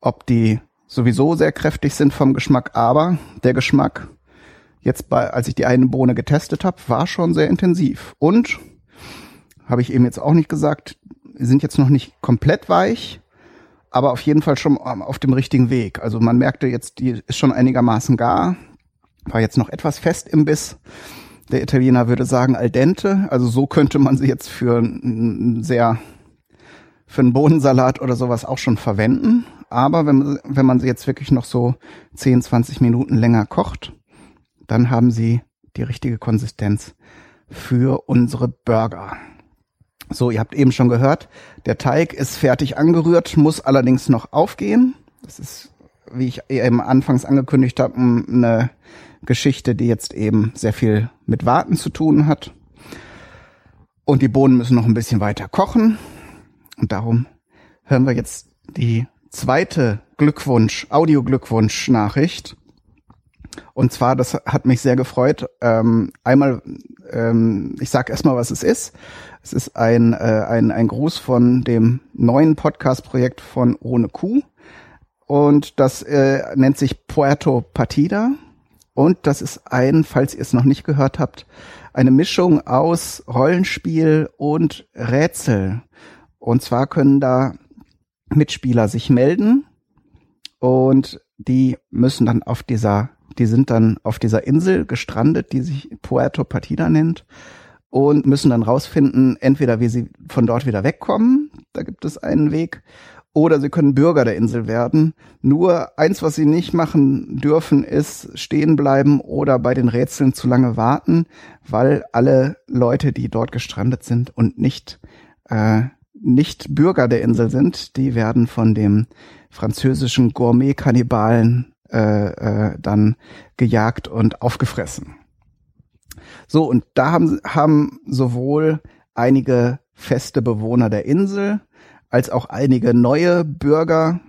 ob die sowieso sehr kräftig sind vom Geschmack. Aber der Geschmack jetzt bei, als ich die eine Bohne getestet habe, war schon sehr intensiv. Und habe ich eben jetzt auch nicht gesagt, sind jetzt noch nicht komplett weich, aber auf jeden Fall schon auf dem richtigen Weg. Also man merkte jetzt, die ist schon einigermaßen gar, war jetzt noch etwas fest im Biss. Der Italiener würde sagen al dente, also so könnte man sie jetzt für einen sehr für einen Bohnensalat oder sowas auch schon verwenden. Aber wenn, wenn man sie jetzt wirklich noch so 10, 20 Minuten länger kocht, dann haben sie die richtige Konsistenz für unsere Burger. So, ihr habt eben schon gehört, der Teig ist fertig angerührt, muss allerdings noch aufgehen. Das ist, wie ich eben anfangs angekündigt habe, eine Geschichte, die jetzt eben sehr viel mit Warten zu tun hat. Und die Bohnen müssen noch ein bisschen weiter kochen. Und darum hören wir jetzt die zweite Glückwunsch, Audio-Glückwunsch-Nachricht. Und zwar, das hat mich sehr gefreut. Ähm, einmal, ähm, ich sage erstmal, was es ist. Es ist ein, äh, ein, ein Gruß von dem neuen Podcast-Projekt von Ohne Kuh. Und das äh, nennt sich Puerto Partida. Und das ist ein, falls ihr es noch nicht gehört habt, eine Mischung aus Rollenspiel und Rätsel. Und zwar können da Mitspieler sich melden und die müssen dann auf dieser, die sind dann auf dieser Insel gestrandet, die sich Puerto Partida nennt und müssen dann rausfinden, entweder wie sie von dort wieder wegkommen, da gibt es einen Weg, oder sie können Bürger der Insel werden. Nur eins, was sie nicht machen dürfen, ist stehen bleiben oder bei den Rätseln zu lange warten, weil alle Leute, die dort gestrandet sind und nicht äh, nicht Bürger der Insel sind, die werden von dem französischen Gourmet-Kannibalen äh, äh, dann gejagt und aufgefressen. So, und da haben, haben sowohl einige feste Bewohner der Insel als auch einige neue Bürger,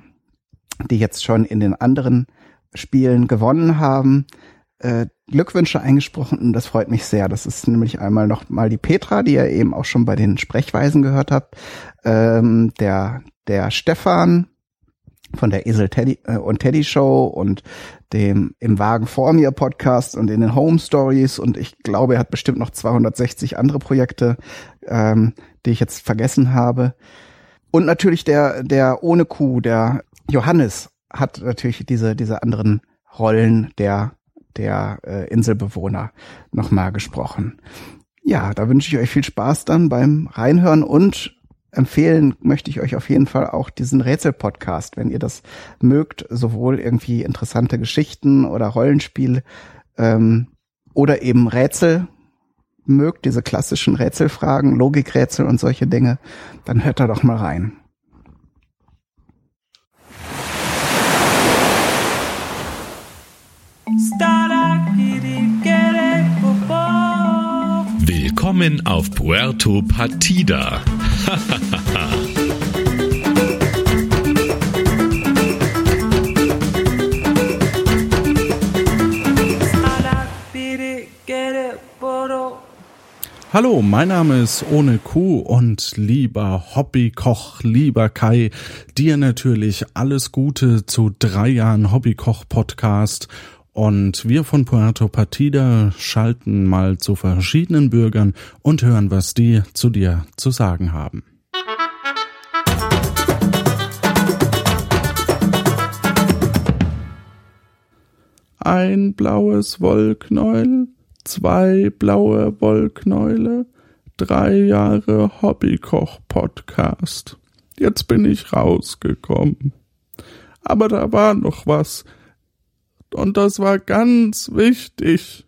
die jetzt schon in den anderen Spielen gewonnen haben, äh, Glückwünsche eingesprochen und das freut mich sehr. Das ist nämlich einmal noch mal die Petra, die ihr eben auch schon bei den Sprechweisen gehört habt, ähm, der der Stefan von der Esel Teddy äh, und Teddy Show und dem im Wagen vor mir Podcast und in den Home Stories und ich glaube, er hat bestimmt noch 260 andere Projekte, ähm, die ich jetzt vergessen habe. Und natürlich der der ohne Kuh, der Johannes hat natürlich diese diese anderen Rollen der der äh, Inselbewohner nochmal gesprochen. Ja, da wünsche ich euch viel Spaß dann beim Reinhören und empfehlen möchte ich euch auf jeden Fall auch diesen Rätsel-Podcast, wenn ihr das mögt, sowohl irgendwie interessante Geschichten oder Rollenspiel ähm, oder eben Rätsel mögt, diese klassischen Rätselfragen, Logikrätsel und solche Dinge, dann hört da doch mal rein. Willkommen auf Puerto Partida. Hallo, mein Name ist Ohne Kuh und lieber Hobbykoch, lieber Kai, dir natürlich alles Gute zu drei Jahren Hobbykoch Podcast und wir von Puerto Partida schalten mal zu verschiedenen Bürgern und hören, was die zu dir zu sagen haben. Ein blaues Wollknäuel, zwei blaue Wollknäule, drei Jahre Hobbykoch-Podcast. Jetzt bin ich rausgekommen. Aber da war noch was. Und das war ganz wichtig.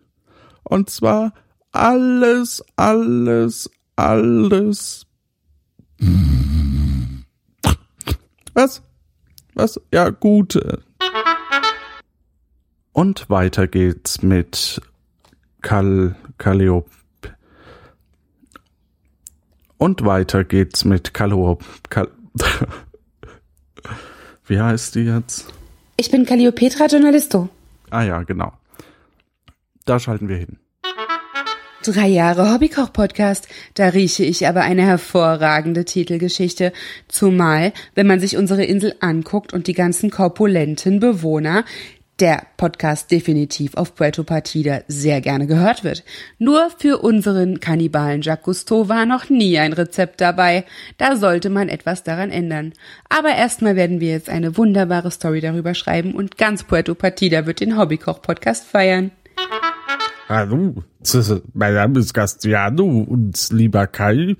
Und zwar alles, alles, alles. Was? Was? Ja, gute. Und weiter geht's mit Kal Kalliope. Und weiter geht's mit Kalliope. Kal [LAUGHS] Wie heißt die jetzt? Ich bin Calliopetra Journalisto. Ah ja, genau. Da schalten wir hin. Drei Jahre Hobbykoch-Podcast, da rieche ich aber eine hervorragende Titelgeschichte. Zumal, wenn man sich unsere Insel anguckt und die ganzen korpulenten Bewohner, der Podcast definitiv auf Puerto Partida sehr gerne gehört wird. Nur für unseren Kannibalen Jacques Cousteau war noch nie ein Rezept dabei. Da sollte man etwas daran ändern. Aber erstmal werden wir jetzt eine wunderbare Story darüber schreiben und ganz Puerto Partida wird den Hobbykoch-Podcast feiern. Hallo, mein Name ist Castiano und lieber Kai.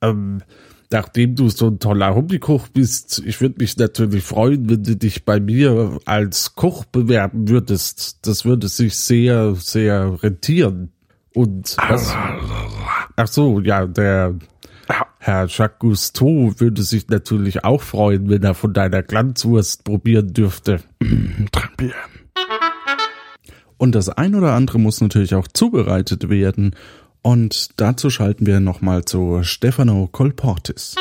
Ähm, nachdem du so ein toller Hobbykoch bist, ich würde mich natürlich freuen, wenn du dich bei mir als Koch bewerben würdest. Das würde sich sehr, sehr rentieren. Und was, ach so, ja, der Herr Jacques Cousteau würde sich natürlich auch freuen, wenn er von deiner Glanzwurst probieren dürfte. Und das ein oder andere muss natürlich auch zubereitet werden. Und dazu schalten wir nochmal zu Stefano Colportis.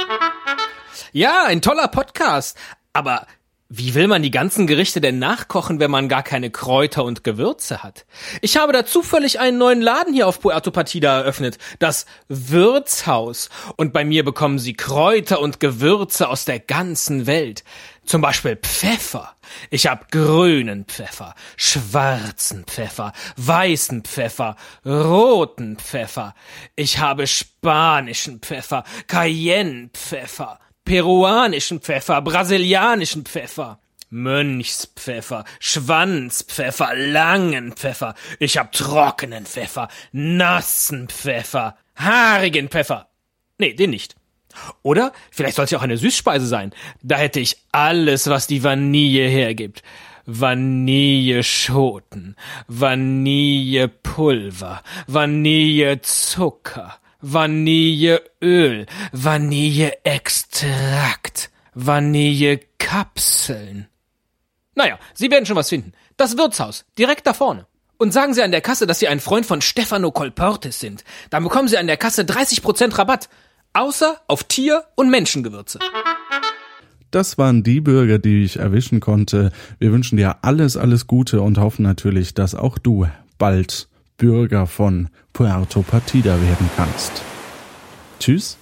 Ja, ein toller Podcast. Aber wie will man die ganzen Gerichte denn nachkochen, wenn man gar keine Kräuter und Gewürze hat? Ich habe da zufällig einen neuen Laden hier auf Puerto Partida eröffnet, das Wirtshaus. Und bei mir bekommen Sie Kräuter und Gewürze aus der ganzen Welt. Zum Beispiel Pfeffer. Ich hab grünen Pfeffer, schwarzen Pfeffer, weißen Pfeffer, roten Pfeffer. Ich habe spanischen Pfeffer, Cayenne-Pfeffer peruanischen Pfeffer, brasilianischen Pfeffer. Mönchspfeffer, Schwanzpfeffer, langen Pfeffer. Ich hab trockenen Pfeffer, nassen Pfeffer, haarigen Pfeffer. Nee, den nicht. Oder vielleicht soll es ja auch eine Süßspeise sein. Da hätte ich alles, was die Vanille hergibt. Vanilleschoten, Vanillepulver, Vanillezucker, Vanilleöl, Vanilleextrakt, Vanillekapseln. Naja, Sie werden schon was finden. Das Wirtshaus, direkt da vorne. Und sagen Sie an der Kasse, dass Sie ein Freund von Stefano Colportis sind. Dann bekommen Sie an der Kasse 30% Rabatt. Außer auf Tier- und Menschengewürze. Das waren die Bürger, die ich erwischen konnte. Wir wünschen dir alles, alles Gute und hoffen natürlich, dass auch du bald Bürger von Puerto Partida werden kannst. Tschüss.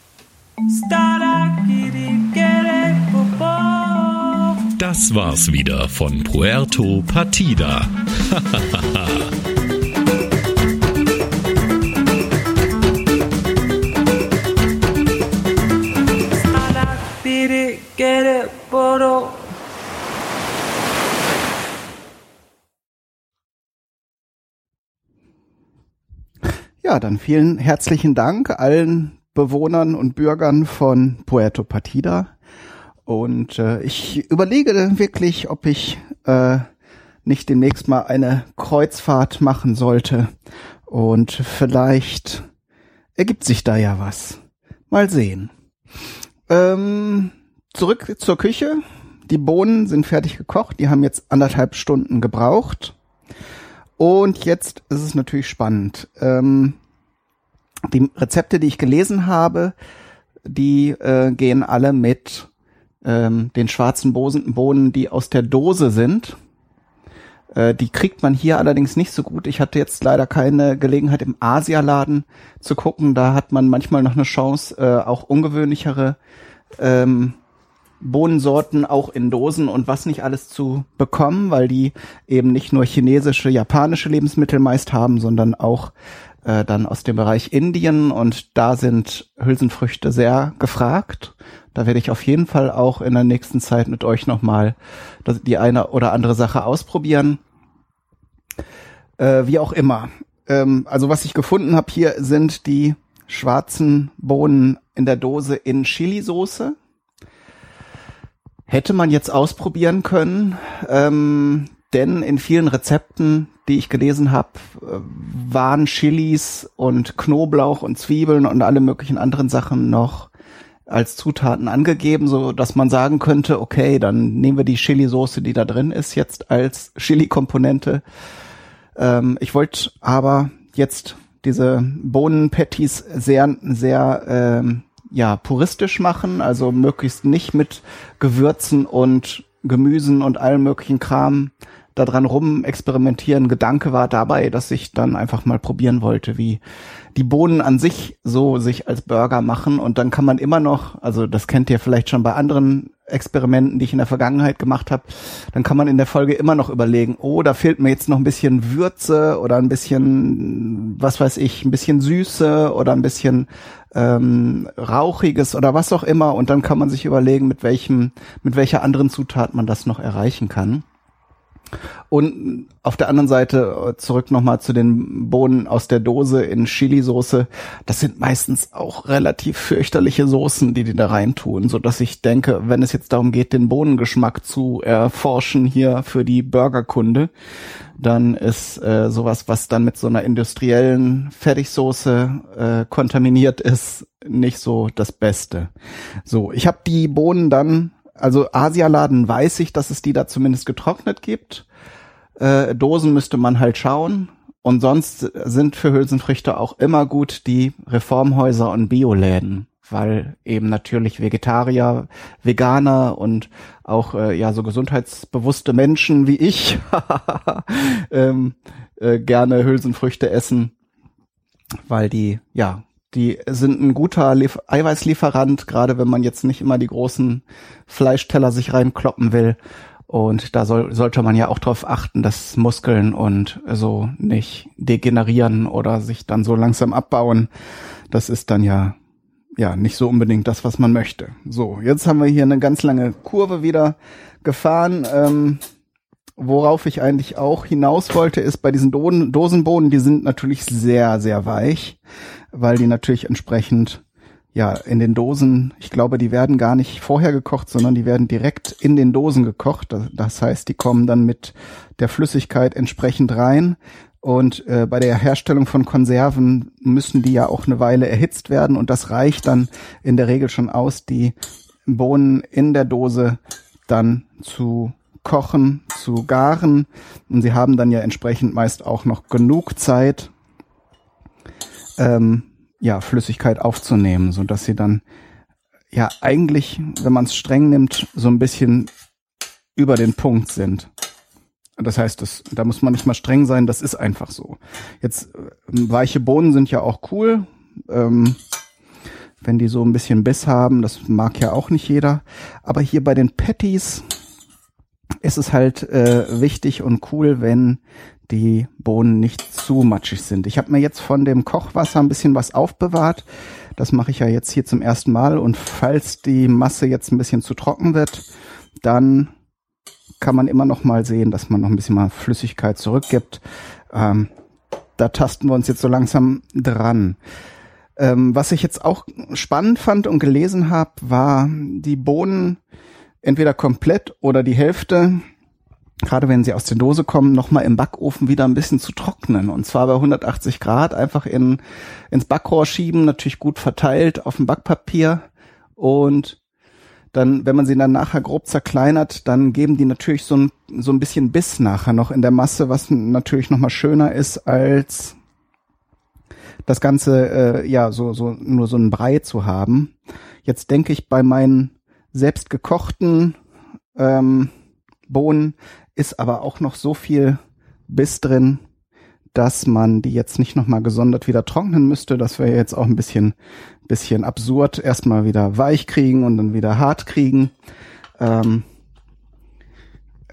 Das war's wieder von Puerto Partida. [LAUGHS] Ja, dann vielen herzlichen Dank allen Bewohnern und Bürgern von Puerto Partida. Und äh, ich überlege wirklich, ob ich äh, nicht demnächst mal eine Kreuzfahrt machen sollte. Und vielleicht ergibt sich da ja was. Mal sehen. Ähm, zurück zur Küche. Die Bohnen sind fertig gekocht. Die haben jetzt anderthalb Stunden gebraucht. Und jetzt ist es natürlich spannend. Ähm, die Rezepte, die ich gelesen habe, die äh, gehen alle mit ähm, den schwarzen Bohnen, die aus der Dose sind. Äh, die kriegt man hier allerdings nicht so gut. Ich hatte jetzt leider keine Gelegenheit im Asialaden zu gucken. Da hat man manchmal noch eine Chance, äh, auch ungewöhnlichere ähm, Bohnensorten auch in Dosen und was nicht alles zu bekommen, weil die eben nicht nur chinesische, japanische Lebensmittel meist haben, sondern auch äh, dann aus dem Bereich Indien und da sind Hülsenfrüchte sehr gefragt. Da werde ich auf jeden Fall auch in der nächsten Zeit mit euch nochmal die eine oder andere Sache ausprobieren. Äh, wie auch immer. Ähm, also was ich gefunden habe hier sind die schwarzen Bohnen in der Dose in Chili-Soße. Hätte man jetzt ausprobieren können, ähm, denn in vielen Rezepten, die ich gelesen habe, waren Chilis und Knoblauch und Zwiebeln und alle möglichen anderen Sachen noch als Zutaten angegeben, so dass man sagen könnte, okay, dann nehmen wir die Chili-Soße, die da drin ist, jetzt als Chili-Komponente. Ähm, ich wollte aber jetzt diese Bohnen-Patties sehr, sehr ähm, ja, puristisch machen, also möglichst nicht mit Gewürzen und Gemüsen und allem möglichen Kram daran rum experimentieren. Gedanke war dabei, dass ich dann einfach mal probieren wollte, wie die Bohnen an sich so sich als Burger machen und dann kann man immer noch, also das kennt ihr vielleicht schon bei anderen Experimenten, die ich in der Vergangenheit gemacht habe, dann kann man in der Folge immer noch überlegen, oh, da fehlt mir jetzt noch ein bisschen Würze oder ein bisschen, was weiß ich, ein bisschen Süße oder ein bisschen ähm, Rauchiges oder was auch immer und dann kann man sich überlegen, mit welchem, mit welcher anderen Zutat man das noch erreichen kann. Und auf der anderen Seite äh, zurück nochmal zu den Bohnen aus der Dose in Chili-Soße. Das sind meistens auch relativ fürchterliche Soßen, die die da reintun, so dass ich denke, wenn es jetzt darum geht, den Bohnengeschmack zu erforschen hier für die Burgerkunde, dann ist äh, sowas, was dann mit so einer industriellen Fertigsoße äh, kontaminiert ist, nicht so das Beste. So, ich habe die Bohnen dann also Asialaden weiß ich, dass es die da zumindest getrocknet gibt. Äh, Dosen müsste man halt schauen. Und sonst sind für Hülsenfrüchte auch immer gut die Reformhäuser und Bioläden, weil eben natürlich Vegetarier, Veganer und auch äh, ja so gesundheitsbewusste Menschen wie ich [LAUGHS] ähm, äh, gerne Hülsenfrüchte essen, weil die ja die sind ein guter Lief Eiweißlieferant, gerade wenn man jetzt nicht immer die großen Fleischteller sich reinkloppen will. Und da soll, sollte man ja auch darauf achten, dass Muskeln und so nicht degenerieren oder sich dann so langsam abbauen. Das ist dann ja, ja, nicht so unbedingt das, was man möchte. So, jetzt haben wir hier eine ganz lange Kurve wieder gefahren. Ähm, worauf ich eigentlich auch hinaus wollte, ist bei diesen Dosenbohnen, die sind natürlich sehr, sehr weich weil die natürlich entsprechend ja in den Dosen, ich glaube, die werden gar nicht vorher gekocht, sondern die werden direkt in den Dosen gekocht. Das heißt, die kommen dann mit der Flüssigkeit entsprechend rein. Und äh, bei der Herstellung von Konserven müssen die ja auch eine Weile erhitzt werden und das reicht dann in der Regel schon aus, die Bohnen in der Dose dann zu kochen, zu garen. Und sie haben dann ja entsprechend meist auch noch genug Zeit, ähm, ja, Flüssigkeit aufzunehmen, so dass sie dann ja eigentlich, wenn man es streng nimmt, so ein bisschen über den Punkt sind. Das heißt, das, da muss man nicht mal streng sein, das ist einfach so. Jetzt, äh, weiche Bohnen sind ja auch cool. Ähm, wenn die so ein bisschen Biss haben, das mag ja auch nicht jeder. Aber hier bei den Patties ist es halt äh, wichtig und cool, wenn die Bohnen nicht zu matschig sind. Ich habe mir jetzt von dem Kochwasser ein bisschen was aufbewahrt. Das mache ich ja jetzt hier zum ersten Mal. Und falls die Masse jetzt ein bisschen zu trocken wird, dann kann man immer noch mal sehen, dass man noch ein bisschen mal Flüssigkeit zurückgibt. Ähm, da tasten wir uns jetzt so langsam dran. Ähm, was ich jetzt auch spannend fand und gelesen habe, war die Bohnen entweder komplett oder die Hälfte gerade wenn sie aus der Dose kommen, nochmal im Backofen wieder ein bisschen zu trocknen. Und zwar bei 180 Grad einfach in, ins Backrohr schieben, natürlich gut verteilt auf dem Backpapier. Und dann, wenn man sie dann nachher grob zerkleinert, dann geben die natürlich so ein, so ein bisschen Biss nachher noch in der Masse, was natürlich nochmal schöner ist als das Ganze, äh, ja, so, so, nur so ein Brei zu haben. Jetzt denke ich bei meinen selbst gekochten ähm, Bohnen ist aber auch noch so viel Biss drin, dass man die jetzt nicht nochmal gesondert wieder trocknen müsste. Das wäre jetzt auch ein bisschen, bisschen absurd. Erstmal wieder weich kriegen und dann wieder hart kriegen. Ähm,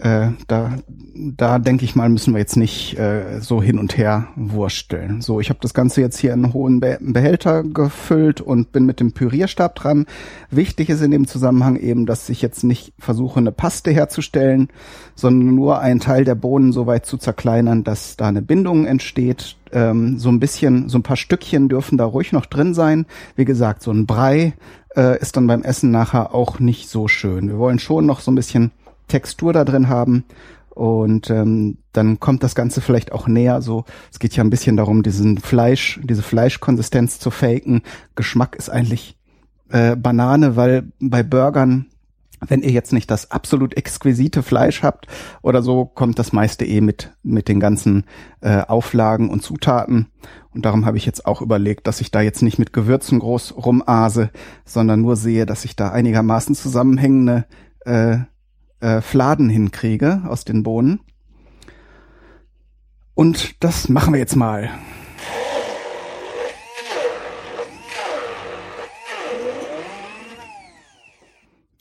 äh, da, da denke ich mal, müssen wir jetzt nicht äh, so hin und her wursteln. So, ich habe das Ganze jetzt hier in einen hohen Be Behälter gefüllt und bin mit dem Pürierstab dran. Wichtig ist in dem Zusammenhang eben, dass ich jetzt nicht versuche, eine Paste herzustellen, sondern nur einen Teil der Bohnen so weit zu zerkleinern, dass da eine Bindung entsteht. Ähm, so ein bisschen, so ein paar Stückchen dürfen da ruhig noch drin sein. Wie gesagt, so ein Brei äh, ist dann beim Essen nachher auch nicht so schön. Wir wollen schon noch so ein bisschen Textur da drin haben. Und ähm, dann kommt das Ganze vielleicht auch näher. So, es geht ja ein bisschen darum, diesen Fleisch, diese Fleischkonsistenz zu faken. Geschmack ist eigentlich äh, Banane, weil bei Burgern, wenn ihr jetzt nicht das absolut exquisite Fleisch habt oder so, kommt das meiste eh mit mit den ganzen äh, Auflagen und Zutaten. Und darum habe ich jetzt auch überlegt, dass ich da jetzt nicht mit Gewürzen groß rumase, sondern nur sehe, dass ich da einigermaßen zusammenhängende äh, äh, Fladen hinkriege aus den Bohnen. Und das machen wir jetzt mal.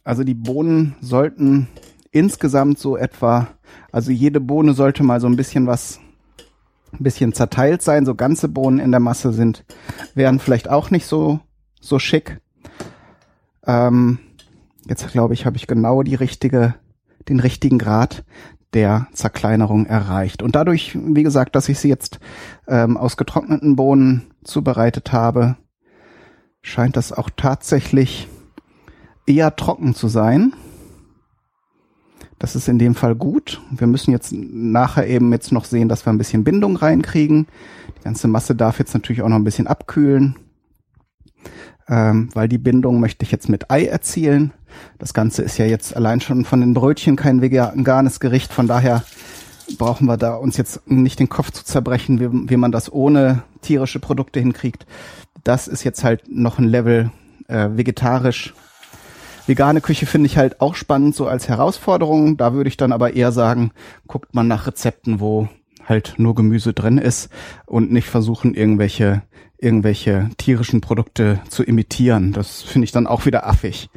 Also die Bohnen sollten insgesamt so etwa, also jede Bohne sollte mal so ein bisschen was, ein bisschen zerteilt sein. So ganze Bohnen in der Masse sind, wären vielleicht auch nicht so, so schick. Ähm, jetzt glaube ich, habe ich genau die richtige, den richtigen Grad der Zerkleinerung erreicht. Und dadurch, wie gesagt, dass ich sie jetzt ähm, aus getrockneten Bohnen zubereitet habe, scheint das auch tatsächlich eher trocken zu sein. Das ist in dem Fall gut. Wir müssen jetzt nachher eben jetzt noch sehen, dass wir ein bisschen Bindung reinkriegen. Die ganze Masse darf jetzt natürlich auch noch ein bisschen abkühlen, ähm, weil die Bindung möchte ich jetzt mit Ei erzielen. Das Ganze ist ja jetzt allein schon von den Brötchen kein veganes Gericht, von daher brauchen wir da uns jetzt nicht den Kopf zu zerbrechen, wie, wie man das ohne tierische Produkte hinkriegt. Das ist jetzt halt noch ein Level äh, vegetarisch Vegane Küche finde ich halt auch spannend, so als Herausforderung. Da würde ich dann aber eher sagen, guckt man nach Rezepten, wo halt nur Gemüse drin ist und nicht versuchen, irgendwelche, irgendwelche tierischen Produkte zu imitieren. Das finde ich dann auch wieder affig.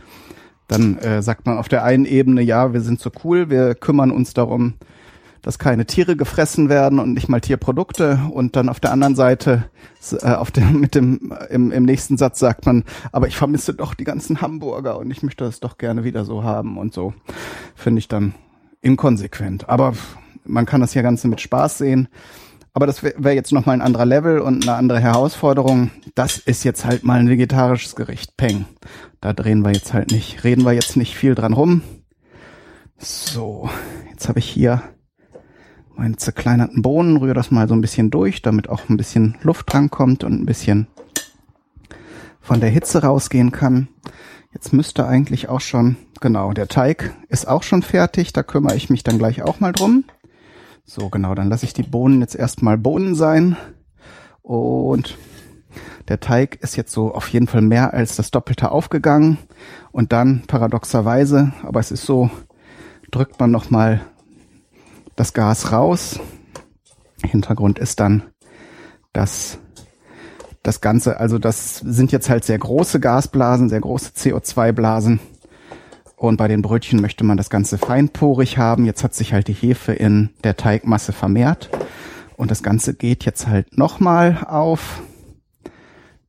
Dann äh, sagt man auf der einen Ebene, ja, wir sind so cool, wir kümmern uns darum, dass keine Tiere gefressen werden und nicht mal Tierprodukte. Und dann auf der anderen Seite, äh, auf dem, mit dem, im, im nächsten Satz sagt man, aber ich vermisse doch die ganzen Hamburger und ich möchte das doch gerne wieder so haben und so. Finde ich dann inkonsequent. Aber man kann das ja Ganze mit Spaß sehen. Aber das wäre wär jetzt nochmal ein anderer Level und eine andere Herausforderung. Das ist jetzt halt mal ein vegetarisches Gericht. Peng. Da drehen wir jetzt halt nicht, reden wir jetzt nicht viel dran rum. So, jetzt habe ich hier meine zerkleinerten Bohnen, rühre das mal so ein bisschen durch, damit auch ein bisschen Luft drankommt und ein bisschen von der Hitze rausgehen kann. Jetzt müsste eigentlich auch schon, genau, der Teig ist auch schon fertig, da kümmere ich mich dann gleich auch mal drum. So, genau, dann lasse ich die Bohnen jetzt erstmal Bohnen sein. Und der Teig ist jetzt so auf jeden Fall mehr als das Doppelte aufgegangen. Und dann paradoxerweise, aber es ist so, drückt man nochmal das Gas raus. Hintergrund ist dann, dass das Ganze, also das sind jetzt halt sehr große Gasblasen, sehr große CO2-Blasen. Und bei den Brötchen möchte man das Ganze feinporig haben. Jetzt hat sich halt die Hefe in der Teigmasse vermehrt. Und das Ganze geht jetzt halt nochmal auf.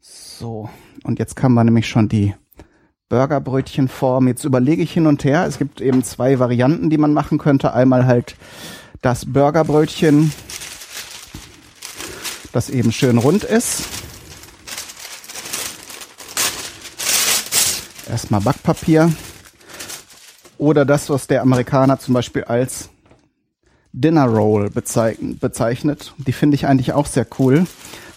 So, und jetzt kann man nämlich schon die Burgerbrötchenform. Jetzt überlege ich hin und her. Es gibt eben zwei Varianten, die man machen könnte. Einmal halt das Burgerbrötchen, das eben schön rund ist. Erstmal Backpapier. Oder das, was der Amerikaner zum Beispiel als Dinner Roll bezeichnet. Die finde ich eigentlich auch sehr cool.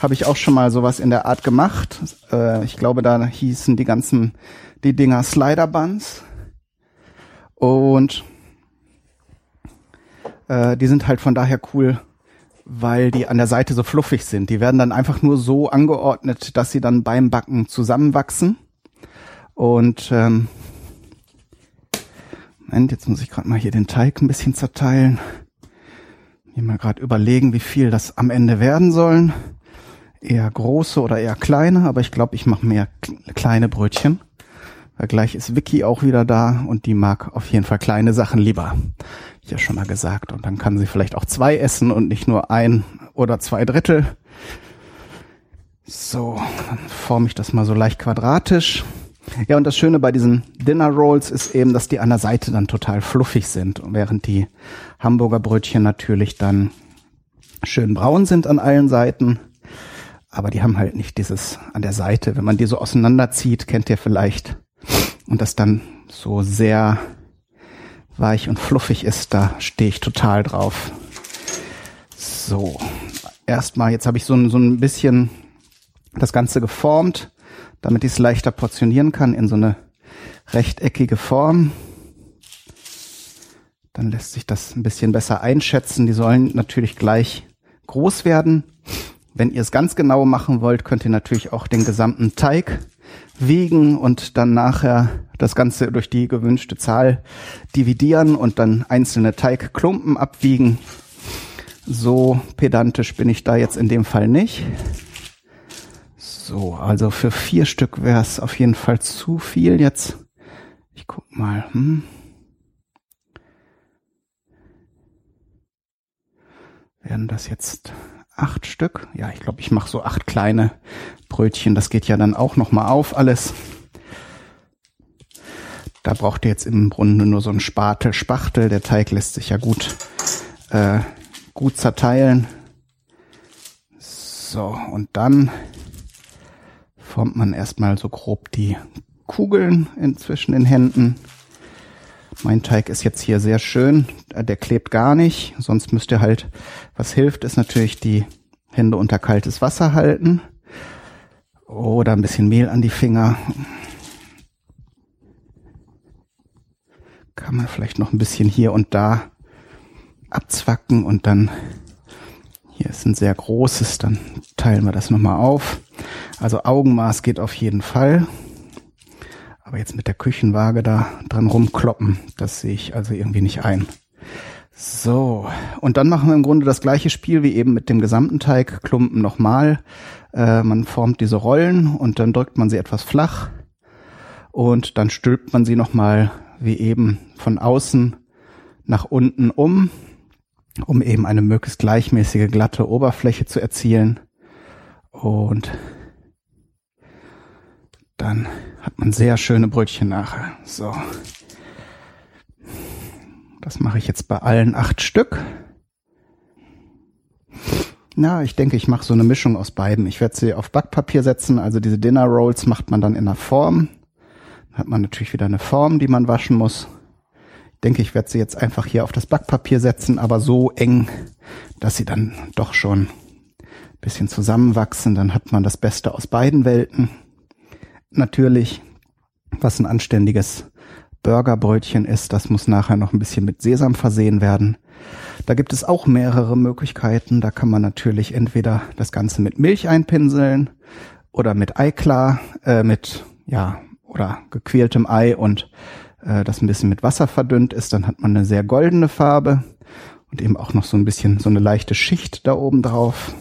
Habe ich auch schon mal sowas in der Art gemacht. Äh, ich glaube, da hießen die ganzen, die Dinger Slider Buns. Und äh, die sind halt von daher cool, weil die an der Seite so fluffig sind. Die werden dann einfach nur so angeordnet, dass sie dann beim Backen zusammenwachsen. Und ähm, Moment, jetzt muss ich gerade mal hier den Teig ein bisschen zerteilen. Hier mal gerade überlegen, wie viel das am Ende werden sollen. Eher große oder eher kleine, aber ich glaube, ich mache mehr kleine Brötchen. Weil gleich ist Vicky auch wieder da und die mag auf jeden Fall kleine Sachen lieber ich ja schon mal gesagt. Und dann kann sie vielleicht auch zwei essen und nicht nur ein oder zwei Drittel. So, dann forme ich das mal so leicht quadratisch. Ja, und das Schöne bei diesen Dinner Rolls ist eben, dass die an der Seite dann total fluffig sind, während die Hamburger Brötchen natürlich dann schön braun sind an allen Seiten. Aber die haben halt nicht dieses an der Seite, wenn man die so auseinanderzieht, kennt ihr vielleicht. Und das dann so sehr weich und fluffig ist, da stehe ich total drauf. So, erstmal, jetzt habe ich so, so ein bisschen das Ganze geformt, damit ich es leichter portionieren kann in so eine rechteckige Form. Dann lässt sich das ein bisschen besser einschätzen. Die sollen natürlich gleich groß werden. Wenn ihr es ganz genau machen wollt, könnt ihr natürlich auch den gesamten Teig wiegen und dann nachher das Ganze durch die gewünschte Zahl dividieren und dann einzelne Teigklumpen abwiegen. So pedantisch bin ich da jetzt in dem Fall nicht. So, also für vier Stück wäre es auf jeden Fall zu viel jetzt. Ich guck mal. Hm. Werden das jetzt acht Stück? Ja, ich glaube, ich mache so acht kleine Brötchen. Das geht ja dann auch noch mal auf alles. Da braucht ihr jetzt im Grunde nur so einen Spatel, Spachtel. Der Teig lässt sich ja gut, äh, gut zerteilen. So, und dann formt man erstmal so grob die Kugeln inzwischen in Händen. Mein Teig ist jetzt hier sehr schön. Der klebt gar nicht. Sonst müsst ihr halt, was hilft, ist natürlich die Hände unter kaltes Wasser halten. Oder ein bisschen Mehl an die Finger. Kann man vielleicht noch ein bisschen hier und da abzwacken und dann hier ist ein sehr großes, dann teilen wir das nochmal auf. Also Augenmaß geht auf jeden Fall. Aber jetzt mit der Küchenwaage da dran rumkloppen, das sehe ich also irgendwie nicht ein. So, und dann machen wir im Grunde das gleiche Spiel wie eben mit dem gesamten Teigklumpen nochmal. Äh, man formt diese Rollen und dann drückt man sie etwas flach und dann stülpt man sie nochmal wie eben von außen nach unten um, um eben eine möglichst gleichmäßige glatte Oberfläche zu erzielen. Und dann hat man sehr schöne Brötchen nachher. So. Das mache ich jetzt bei allen acht Stück. Na, ich denke, ich mache so eine Mischung aus beiden. Ich werde sie auf Backpapier setzen. Also diese Dinner Rolls macht man dann in einer Form. Dann hat man natürlich wieder eine Form, die man waschen muss. Denke, ich werde sie jetzt einfach hier auf das Backpapier setzen, aber so eng, dass sie dann doch schon ein bisschen zusammenwachsen. Dann hat man das Beste aus beiden Welten natürlich, was ein anständiges Burgerbrötchen ist. Das muss nachher noch ein bisschen mit Sesam versehen werden. Da gibt es auch mehrere Möglichkeiten. Da kann man natürlich entweder das Ganze mit Milch einpinseln oder mit Eiklar, äh, mit, ja, oder gequältem Ei und äh, das ein bisschen mit Wasser verdünnt ist. Dann hat man eine sehr goldene Farbe und eben auch noch so ein bisschen so eine leichte Schicht da oben drauf.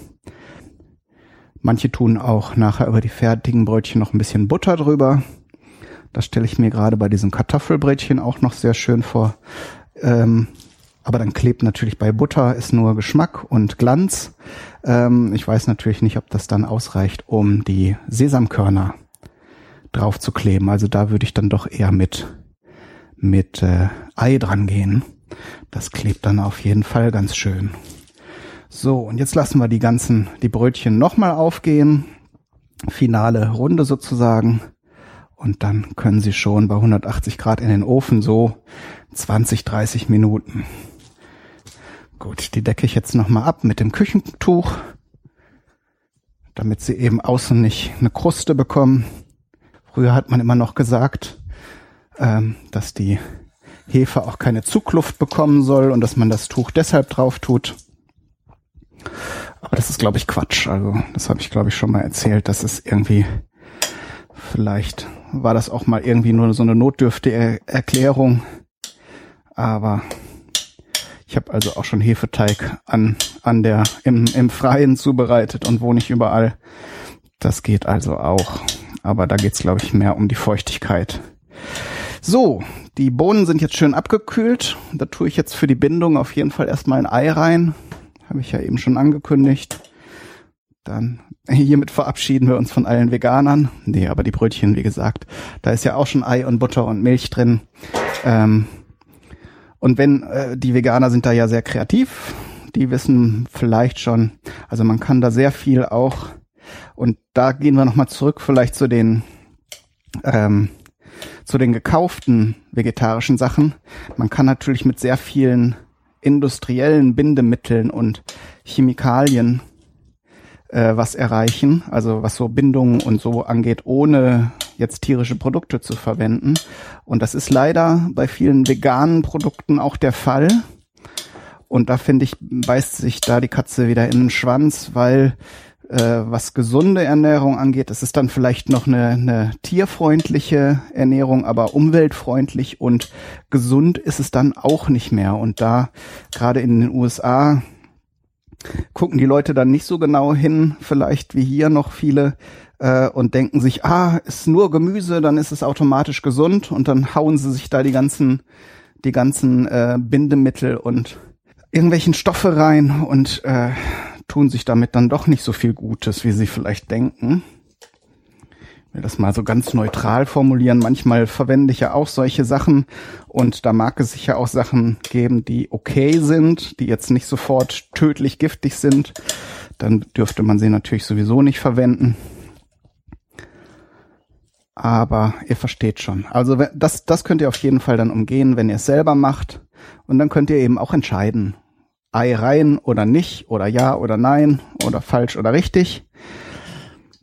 Manche tun auch nachher über die fertigen Brötchen noch ein bisschen Butter drüber. Das stelle ich mir gerade bei diesem Kartoffelbrötchen auch noch sehr schön vor. Ähm, aber dann klebt natürlich bei Butter ist nur Geschmack und Glanz. Ähm, ich weiß natürlich nicht, ob das dann ausreicht, um die Sesamkörner drauf zu kleben. Also da würde ich dann doch eher mit mit äh, Ei dran gehen. Das klebt dann auf jeden Fall ganz schön. So, und jetzt lassen wir die ganzen, die Brötchen nochmal aufgehen. Finale Runde sozusagen. Und dann können sie schon bei 180 Grad in den Ofen so 20, 30 Minuten. Gut, die decke ich jetzt nochmal ab mit dem Küchentuch, damit sie eben außen nicht eine Kruste bekommen. Früher hat man immer noch gesagt, ähm, dass die Hefe auch keine Zugluft bekommen soll und dass man das Tuch deshalb drauf tut. Aber das ist, glaube ich, Quatsch. Also das habe ich, glaube ich, schon mal erzählt. Das ist irgendwie, vielleicht war das auch mal irgendwie nur so eine notdürftige Erklärung. Aber ich habe also auch schon Hefeteig an, an der, im, im Freien zubereitet und wo nicht überall. Das geht also auch. Aber da geht's, glaube ich, mehr um die Feuchtigkeit. So, die Bohnen sind jetzt schön abgekühlt. Da tue ich jetzt für die Bindung auf jeden Fall erstmal ein Ei rein. Habe ich ja eben schon angekündigt. Dann [LAUGHS] hiermit verabschieden wir uns von allen Veganern. Nee, aber die Brötchen, wie gesagt, da ist ja auch schon Ei und Butter und Milch drin. Ähm, und wenn äh, die Veganer sind da ja sehr kreativ, die wissen vielleicht schon, also man kann da sehr viel auch. Und da gehen wir nochmal zurück, vielleicht zu den ähm, zu den gekauften vegetarischen Sachen. Man kann natürlich mit sehr vielen industriellen Bindemitteln und Chemikalien äh, was erreichen, also was so Bindungen und so angeht, ohne jetzt tierische Produkte zu verwenden. Und das ist leider bei vielen veganen Produkten auch der Fall. Und da finde ich, beißt sich da die Katze wieder in den Schwanz, weil was gesunde Ernährung angeht, das ist dann vielleicht noch eine, eine tierfreundliche Ernährung, aber umweltfreundlich und gesund ist es dann auch nicht mehr. Und da gerade in den USA gucken die Leute dann nicht so genau hin, vielleicht wie hier noch viele, äh, und denken sich, ah, ist nur Gemüse, dann ist es automatisch gesund und dann hauen sie sich da die ganzen, die ganzen äh, Bindemittel und irgendwelchen Stoffe rein und äh, tun sich damit dann doch nicht so viel Gutes, wie sie vielleicht denken. Ich will das mal so ganz neutral formulieren. Manchmal verwende ich ja auch solche Sachen und da mag es sicher auch Sachen geben, die okay sind, die jetzt nicht sofort tödlich giftig sind. Dann dürfte man sie natürlich sowieso nicht verwenden. Aber ihr versteht schon. Also das, das könnt ihr auf jeden Fall dann umgehen, wenn ihr es selber macht. Und dann könnt ihr eben auch entscheiden, Ei rein oder nicht oder ja oder nein oder falsch oder richtig.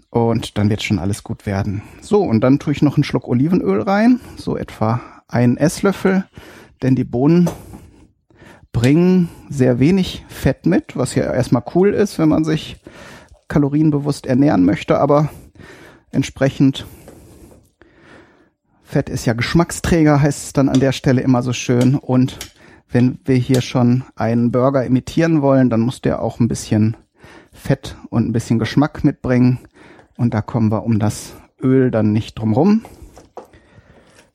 Und dann wird schon alles gut werden. So, und dann tue ich noch einen Schluck Olivenöl rein, so etwa einen Esslöffel, denn die Bohnen bringen sehr wenig Fett mit, was ja erstmal cool ist, wenn man sich kalorienbewusst ernähren möchte, aber entsprechend Fett ist ja Geschmacksträger, heißt es dann an der Stelle immer so schön. Und wenn wir hier schon einen Burger imitieren wollen, dann muss der auch ein bisschen Fett und ein bisschen Geschmack mitbringen. Und da kommen wir um das Öl dann nicht drum rum.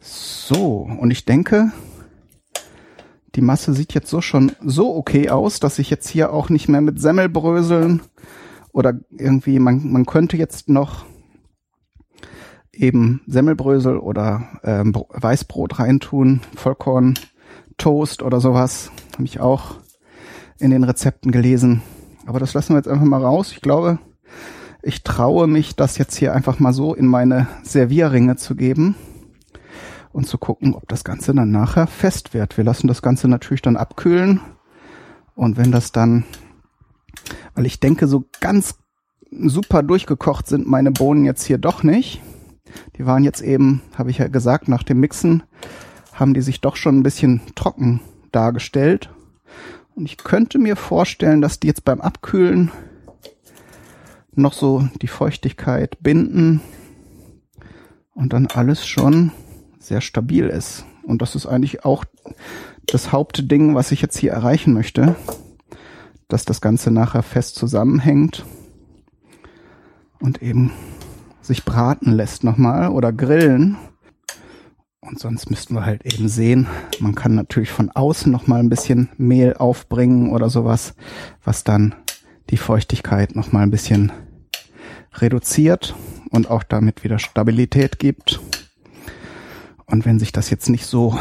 So, und ich denke, die Masse sieht jetzt so schon so okay aus, dass ich jetzt hier auch nicht mehr mit Semmelbröseln oder irgendwie, man, man könnte jetzt noch eben Semmelbrösel oder ähm, Weißbrot reintun, Vollkorn, Toast oder sowas. Habe ich auch in den Rezepten gelesen. Aber das lassen wir jetzt einfach mal raus. Ich glaube, ich traue mich, das jetzt hier einfach mal so in meine Servierringe zu geben und zu gucken, ob das Ganze dann nachher fest wird. Wir lassen das Ganze natürlich dann abkühlen. Und wenn das dann, weil ich denke, so ganz super durchgekocht sind meine Bohnen jetzt hier doch nicht. Die waren jetzt eben, habe ich ja gesagt, nach dem Mixen haben die sich doch schon ein bisschen trocken dargestellt. Und ich könnte mir vorstellen, dass die jetzt beim Abkühlen noch so die Feuchtigkeit binden und dann alles schon sehr stabil ist. Und das ist eigentlich auch das Hauptding, was ich jetzt hier erreichen möchte, dass das Ganze nachher fest zusammenhängt und eben sich braten lässt nochmal oder grillen. Und sonst müssten wir halt eben sehen, man kann natürlich von außen nochmal ein bisschen Mehl aufbringen oder sowas, was dann die Feuchtigkeit nochmal ein bisschen reduziert und auch damit wieder Stabilität gibt. Und wenn sich das jetzt nicht so,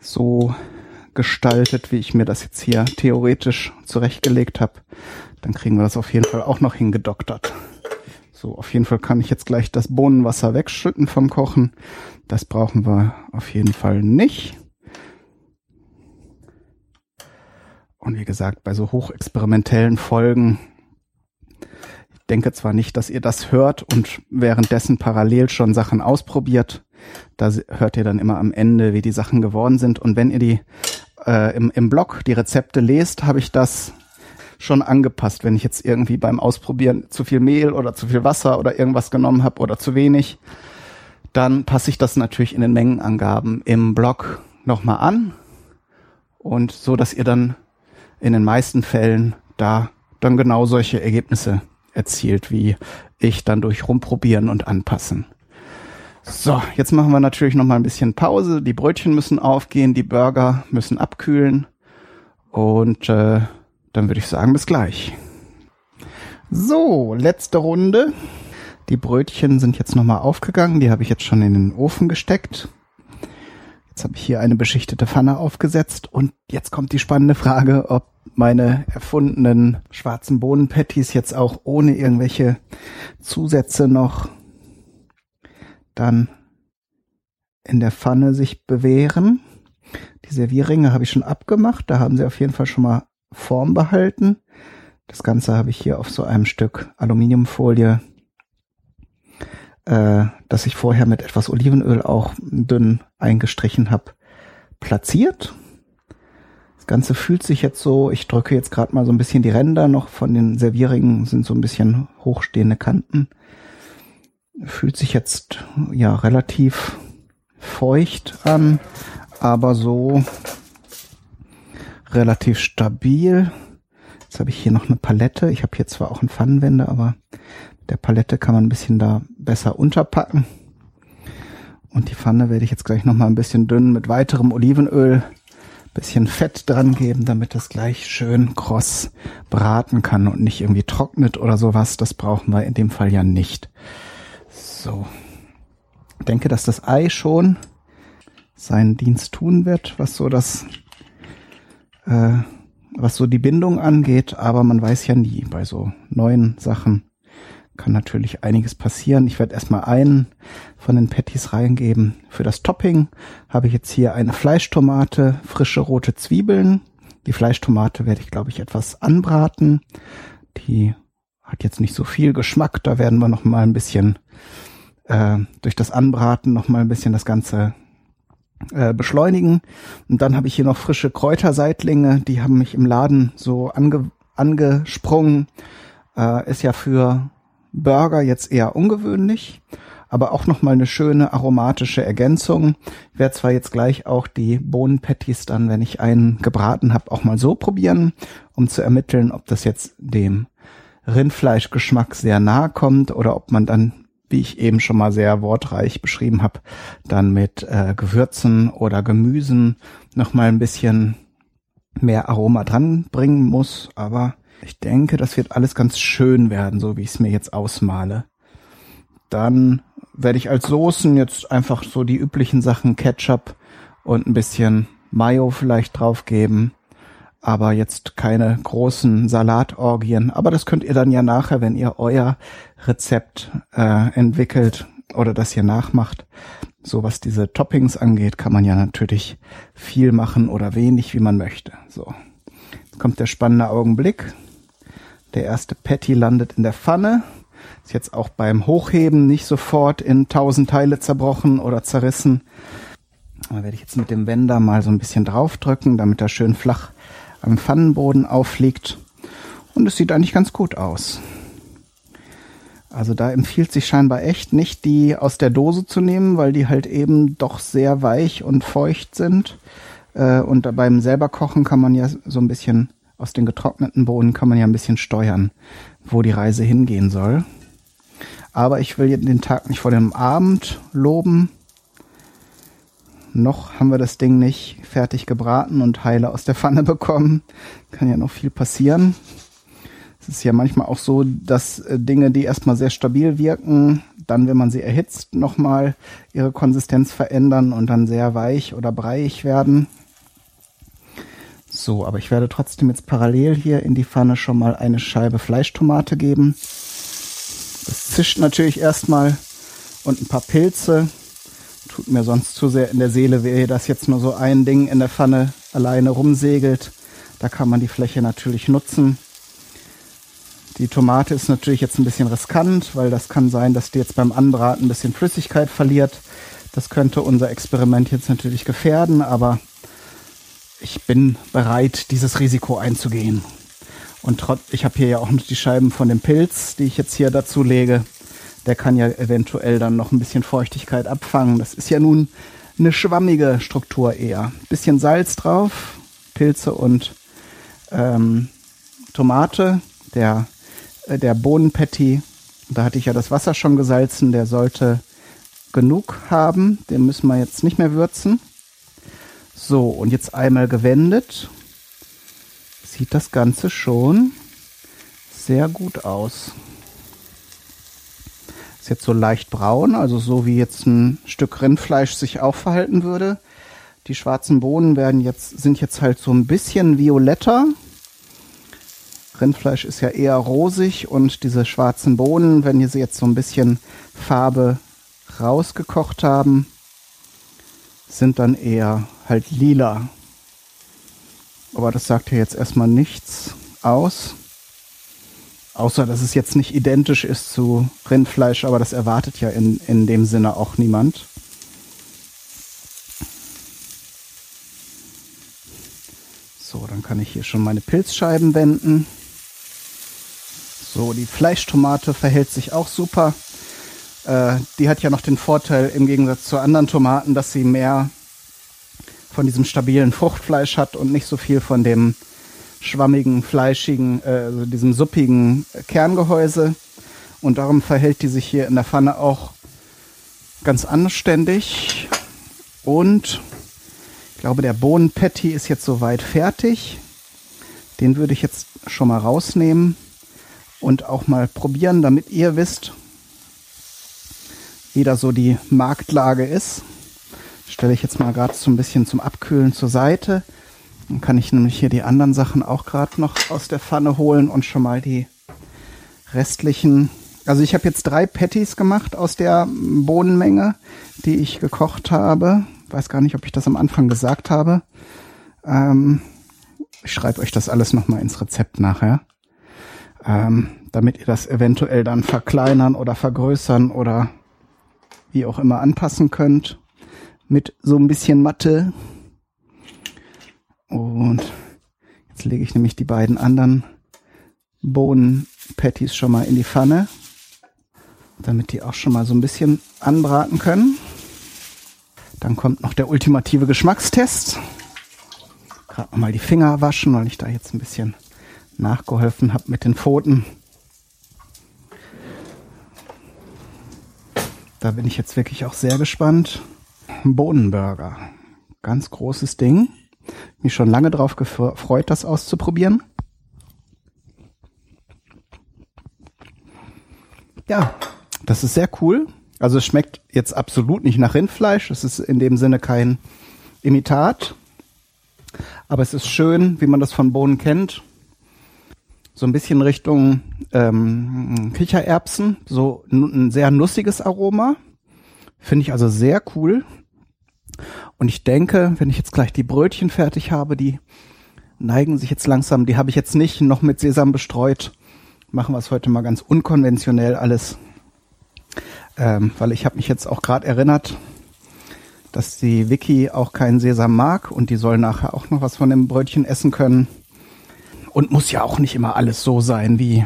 so gestaltet, wie ich mir das jetzt hier theoretisch zurechtgelegt habe, dann kriegen wir das auf jeden Fall auch noch hingedoktert. So, auf jeden Fall kann ich jetzt gleich das Bohnenwasser wegschütten vom Kochen. Das brauchen wir auf jeden Fall nicht. Und wie gesagt, bei so hochexperimentellen Folgen, ich denke zwar nicht, dass ihr das hört und währenddessen parallel schon Sachen ausprobiert. Da hört ihr dann immer am Ende, wie die Sachen geworden sind. Und wenn ihr die äh, im, im Blog die Rezepte lest, habe ich das schon angepasst, wenn ich jetzt irgendwie beim Ausprobieren zu viel Mehl oder zu viel Wasser oder irgendwas genommen habe oder zu wenig, dann passe ich das natürlich in den Mengenangaben im Blog nochmal an und so, dass ihr dann in den meisten Fällen da dann genau solche Ergebnisse erzielt, wie ich dann durch rumprobieren und anpassen. So, jetzt machen wir natürlich noch mal ein bisschen Pause. Die Brötchen müssen aufgehen, die Burger müssen abkühlen und äh, dann würde ich sagen, bis gleich. So, letzte Runde. Die Brötchen sind jetzt nochmal aufgegangen. Die habe ich jetzt schon in den Ofen gesteckt. Jetzt habe ich hier eine beschichtete Pfanne aufgesetzt. Und jetzt kommt die spannende Frage, ob meine erfundenen schwarzen Bohnenpatties jetzt auch ohne irgendwelche Zusätze noch dann in der Pfanne sich bewähren. Die Servierringe habe ich schon abgemacht. Da haben sie auf jeden Fall schon mal Form behalten. Das Ganze habe ich hier auf so einem Stück Aluminiumfolie, äh, das ich vorher mit etwas Olivenöl auch dünn eingestrichen habe, platziert. Das Ganze fühlt sich jetzt so, ich drücke jetzt gerade mal so ein bisschen die Ränder noch von den Servierringen, sind so ein bisschen hochstehende Kanten. Fühlt sich jetzt ja relativ feucht an, aber so relativ stabil. Jetzt habe ich hier noch eine Palette. Ich habe hier zwar auch einen Pfannenwender, aber mit der Palette kann man ein bisschen da besser unterpacken. Und die Pfanne werde ich jetzt gleich noch mal ein bisschen dünn mit weiterem Olivenöl, bisschen Fett dran geben, damit das gleich schön kross braten kann und nicht irgendwie trocknet oder sowas. Das brauchen wir in dem Fall ja nicht. So. Ich denke, dass das Ei schon seinen Dienst tun wird, was so das, äh, was so die Bindung angeht, aber man weiß ja nie bei so neuen Sachen, kann natürlich einiges passieren. Ich werde erstmal einen von den Patties reingeben. Für das Topping habe ich jetzt hier eine Fleischtomate, frische rote Zwiebeln. Die Fleischtomate werde ich, glaube ich, etwas anbraten. Die hat jetzt nicht so viel Geschmack. Da werden wir noch mal ein bisschen äh, durch das Anbraten noch mal ein bisschen das Ganze äh, beschleunigen. Und dann habe ich hier noch frische Kräuterseitlinge. Die haben mich im Laden so ange angesprungen. Äh, ist ja für Burger jetzt eher ungewöhnlich, aber auch nochmal eine schöne aromatische Ergänzung. Ich werde zwar jetzt gleich auch die Bohnenpatties dann, wenn ich einen gebraten habe, auch mal so probieren, um zu ermitteln, ob das jetzt dem Rindfleischgeschmack sehr nahe kommt oder ob man dann, wie ich eben schon mal sehr wortreich beschrieben habe, dann mit äh, Gewürzen oder Gemüsen nochmal ein bisschen mehr Aroma dran bringen muss. Aber ich denke, das wird alles ganz schön werden, so wie ich es mir jetzt ausmale. Dann werde ich als Soßen jetzt einfach so die üblichen Sachen Ketchup und ein bisschen Mayo vielleicht draufgeben. Aber jetzt keine großen Salatorgien. Aber das könnt ihr dann ja nachher, wenn ihr euer Rezept äh, entwickelt oder das hier nachmacht. So was diese Toppings angeht, kann man ja natürlich viel machen oder wenig, wie man möchte. So. Jetzt kommt der spannende Augenblick. Der erste Patty landet in der Pfanne. Ist jetzt auch beim Hochheben nicht sofort in tausend Teile zerbrochen oder zerrissen. Da werde ich jetzt mit dem Wender mal so ein bisschen draufdrücken, damit er schön flach am Pfannenboden auffliegt. Und es sieht eigentlich ganz gut aus. Also da empfiehlt sich scheinbar echt nicht, die aus der Dose zu nehmen, weil die halt eben doch sehr weich und feucht sind. Äh, und beim selber kochen kann man ja so ein bisschen aus den getrockneten Bohnen kann man ja ein bisschen steuern, wo die Reise hingehen soll. Aber ich will den Tag nicht vor dem Abend loben. Noch haben wir das Ding nicht fertig gebraten und heile aus der Pfanne bekommen. Kann ja noch viel passieren. Es ist ja manchmal auch so, dass äh, Dinge, die erstmal sehr stabil wirken, dann, wenn man sie erhitzt, nochmal ihre Konsistenz verändern und dann sehr weich oder breiig werden. So, aber ich werde trotzdem jetzt parallel hier in die Pfanne schon mal eine Scheibe Fleischtomate geben. Das zischt natürlich erstmal und ein paar Pilze. Tut mir sonst zu sehr in der Seele weh, dass jetzt nur so ein Ding in der Pfanne alleine rumsegelt. Da kann man die Fläche natürlich nutzen. Die Tomate ist natürlich jetzt ein bisschen riskant, weil das kann sein, dass die jetzt beim Anbraten ein bisschen Flüssigkeit verliert. Das könnte unser Experiment jetzt natürlich gefährden, aber ich bin bereit, dieses Risiko einzugehen. Und trotz, ich habe hier ja auch noch die Scheiben von dem Pilz, die ich jetzt hier dazu lege. Der kann ja eventuell dann noch ein bisschen Feuchtigkeit abfangen. Das ist ja nun eine schwammige Struktur eher. Bisschen Salz drauf, Pilze und ähm, Tomate. Der, der Bohnenpatty, da hatte ich ja das Wasser schon gesalzen, der sollte genug haben. Den müssen wir jetzt nicht mehr würzen. So, und jetzt einmal gewendet. Sieht das Ganze schon sehr gut aus. Ist jetzt so leicht braun, also so wie jetzt ein Stück Rindfleisch sich auch verhalten würde. Die schwarzen Bohnen werden jetzt, sind jetzt halt so ein bisschen violetter. Rindfleisch ist ja eher rosig und diese schwarzen Bohnen, wenn sie jetzt so ein bisschen Farbe rausgekocht haben, sind dann eher halt lila. Aber das sagt ja jetzt erstmal nichts aus. Außer, dass es jetzt nicht identisch ist zu Rindfleisch, aber das erwartet ja in, in dem Sinne auch niemand. So, dann kann ich hier schon meine Pilzscheiben wenden. So, die Fleischtomate verhält sich auch super. Äh, die hat ja noch den Vorteil im Gegensatz zu anderen Tomaten, dass sie mehr von diesem stabilen Fruchtfleisch hat und nicht so viel von dem schwammigen, fleischigen, äh, also diesem suppigen Kerngehäuse. Und darum verhält die sich hier in der Pfanne auch ganz anständig. Und ich glaube, der Bohnenpatty ist jetzt soweit fertig. Den würde ich jetzt schon mal rausnehmen und auch mal probieren, damit ihr wisst, wie da so die Marktlage ist. Stelle ich jetzt mal gerade so ein bisschen zum Abkühlen zur Seite. Dann kann ich nämlich hier die anderen Sachen auch gerade noch aus der Pfanne holen und schon mal die restlichen. Also ich habe jetzt drei Patties gemacht aus der Bohnenmenge, die ich gekocht habe. Weiß gar nicht, ob ich das am Anfang gesagt habe. Ähm, ich schreibe euch das alles nochmal ins Rezept nachher. Ähm, damit ihr das eventuell dann verkleinern oder vergrößern oder wie auch immer anpassen könnt. Mit so ein bisschen Matte. Und jetzt lege ich nämlich die beiden anderen Bohnen-Patties schon mal in die Pfanne, damit die auch schon mal so ein bisschen anbraten können. Dann kommt noch der ultimative Geschmackstest. Gerade nochmal die Finger waschen, weil ich da jetzt ein bisschen nachgeholfen habe mit den Pfoten. Da bin ich jetzt wirklich auch sehr gespannt. Bohnenburger. Ganz großes Ding. Mich schon lange drauf gefreut, das auszuprobieren. Ja, das ist sehr cool. Also es schmeckt jetzt absolut nicht nach Rindfleisch. Es ist in dem Sinne kein Imitat. Aber es ist schön, wie man das von Bohnen kennt. So ein bisschen Richtung ähm, Kichererbsen. So ein sehr nussiges Aroma. Finde ich also sehr cool. Und ich denke, wenn ich jetzt gleich die Brötchen fertig habe, die neigen sich jetzt langsam, die habe ich jetzt nicht noch mit Sesam bestreut. Machen wir es heute mal ganz unkonventionell alles. Ähm, weil ich habe mich jetzt auch gerade erinnert, dass die Vicky auch keinen Sesam mag und die soll nachher auch noch was von dem Brötchen essen können. Und muss ja auch nicht immer alles so sein wie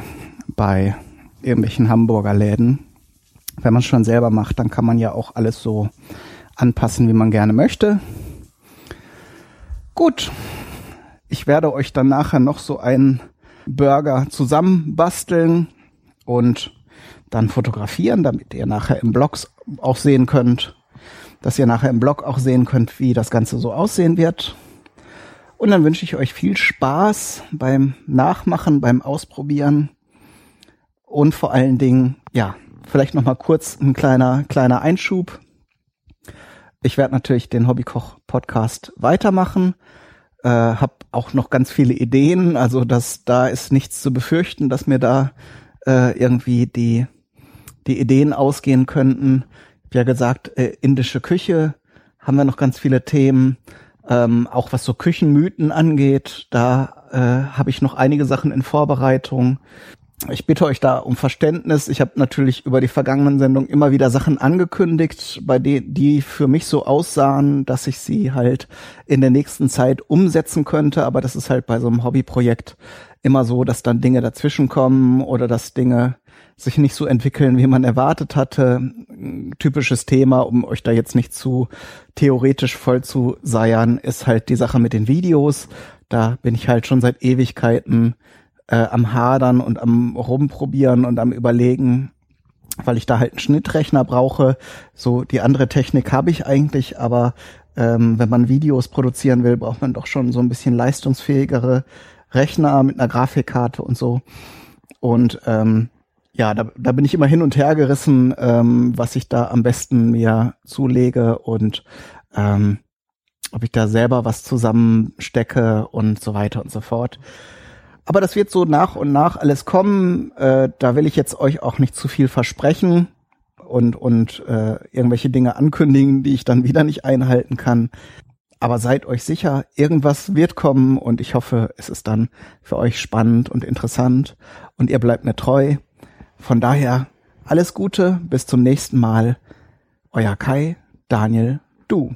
bei irgendwelchen Hamburger Läden. Wenn man es schon selber macht, dann kann man ja auch alles so anpassen, wie man gerne möchte. Gut, ich werde euch dann nachher noch so einen Burger zusammenbasteln und dann fotografieren, damit ihr nachher im Blog auch sehen könnt, dass ihr nachher im Blog auch sehen könnt, wie das Ganze so aussehen wird. Und dann wünsche ich euch viel Spaß beim Nachmachen, beim Ausprobieren und vor allen Dingen, ja, vielleicht noch mal kurz ein kleiner kleiner Einschub. Ich werde natürlich den Hobbykoch Podcast weitermachen. Äh, hab auch noch ganz viele Ideen, also dass da ist nichts zu befürchten, dass mir da äh, irgendwie die die Ideen ausgehen könnten. Ich habe ja gesagt, äh, indische Küche haben wir noch ganz viele Themen. Ähm, auch was so Küchenmythen angeht, da äh, habe ich noch einige Sachen in Vorbereitung. Ich bitte euch da um Verständnis. Ich habe natürlich über die vergangenen Sendungen immer wieder Sachen angekündigt, bei denen die für mich so aussahen, dass ich sie halt in der nächsten Zeit umsetzen könnte. Aber das ist halt bei so einem Hobbyprojekt immer so, dass dann Dinge dazwischenkommen oder dass Dinge sich nicht so entwickeln, wie man erwartet hatte. Typisches Thema, um euch da jetzt nicht zu theoretisch voll zu seiern, ist halt die Sache mit den Videos. Da bin ich halt schon seit Ewigkeiten äh, am Hadern und am Rumprobieren und am Überlegen, weil ich da halt einen Schnittrechner brauche. So die andere Technik habe ich eigentlich, aber ähm, wenn man Videos produzieren will, braucht man doch schon so ein bisschen leistungsfähigere Rechner mit einer Grafikkarte und so. Und ähm, ja, da, da bin ich immer hin und her gerissen, ähm, was ich da am besten mir zulege und ähm, ob ich da selber was zusammenstecke und so weiter und so fort. Aber das wird so nach und nach alles kommen. Äh, da will ich jetzt euch auch nicht zu viel versprechen und, und äh, irgendwelche Dinge ankündigen, die ich dann wieder nicht einhalten kann. Aber seid euch sicher, irgendwas wird kommen und ich hoffe, es ist dann für euch spannend und interessant und ihr bleibt mir treu. Von daher alles Gute, bis zum nächsten Mal. Euer Kai, Daniel, du.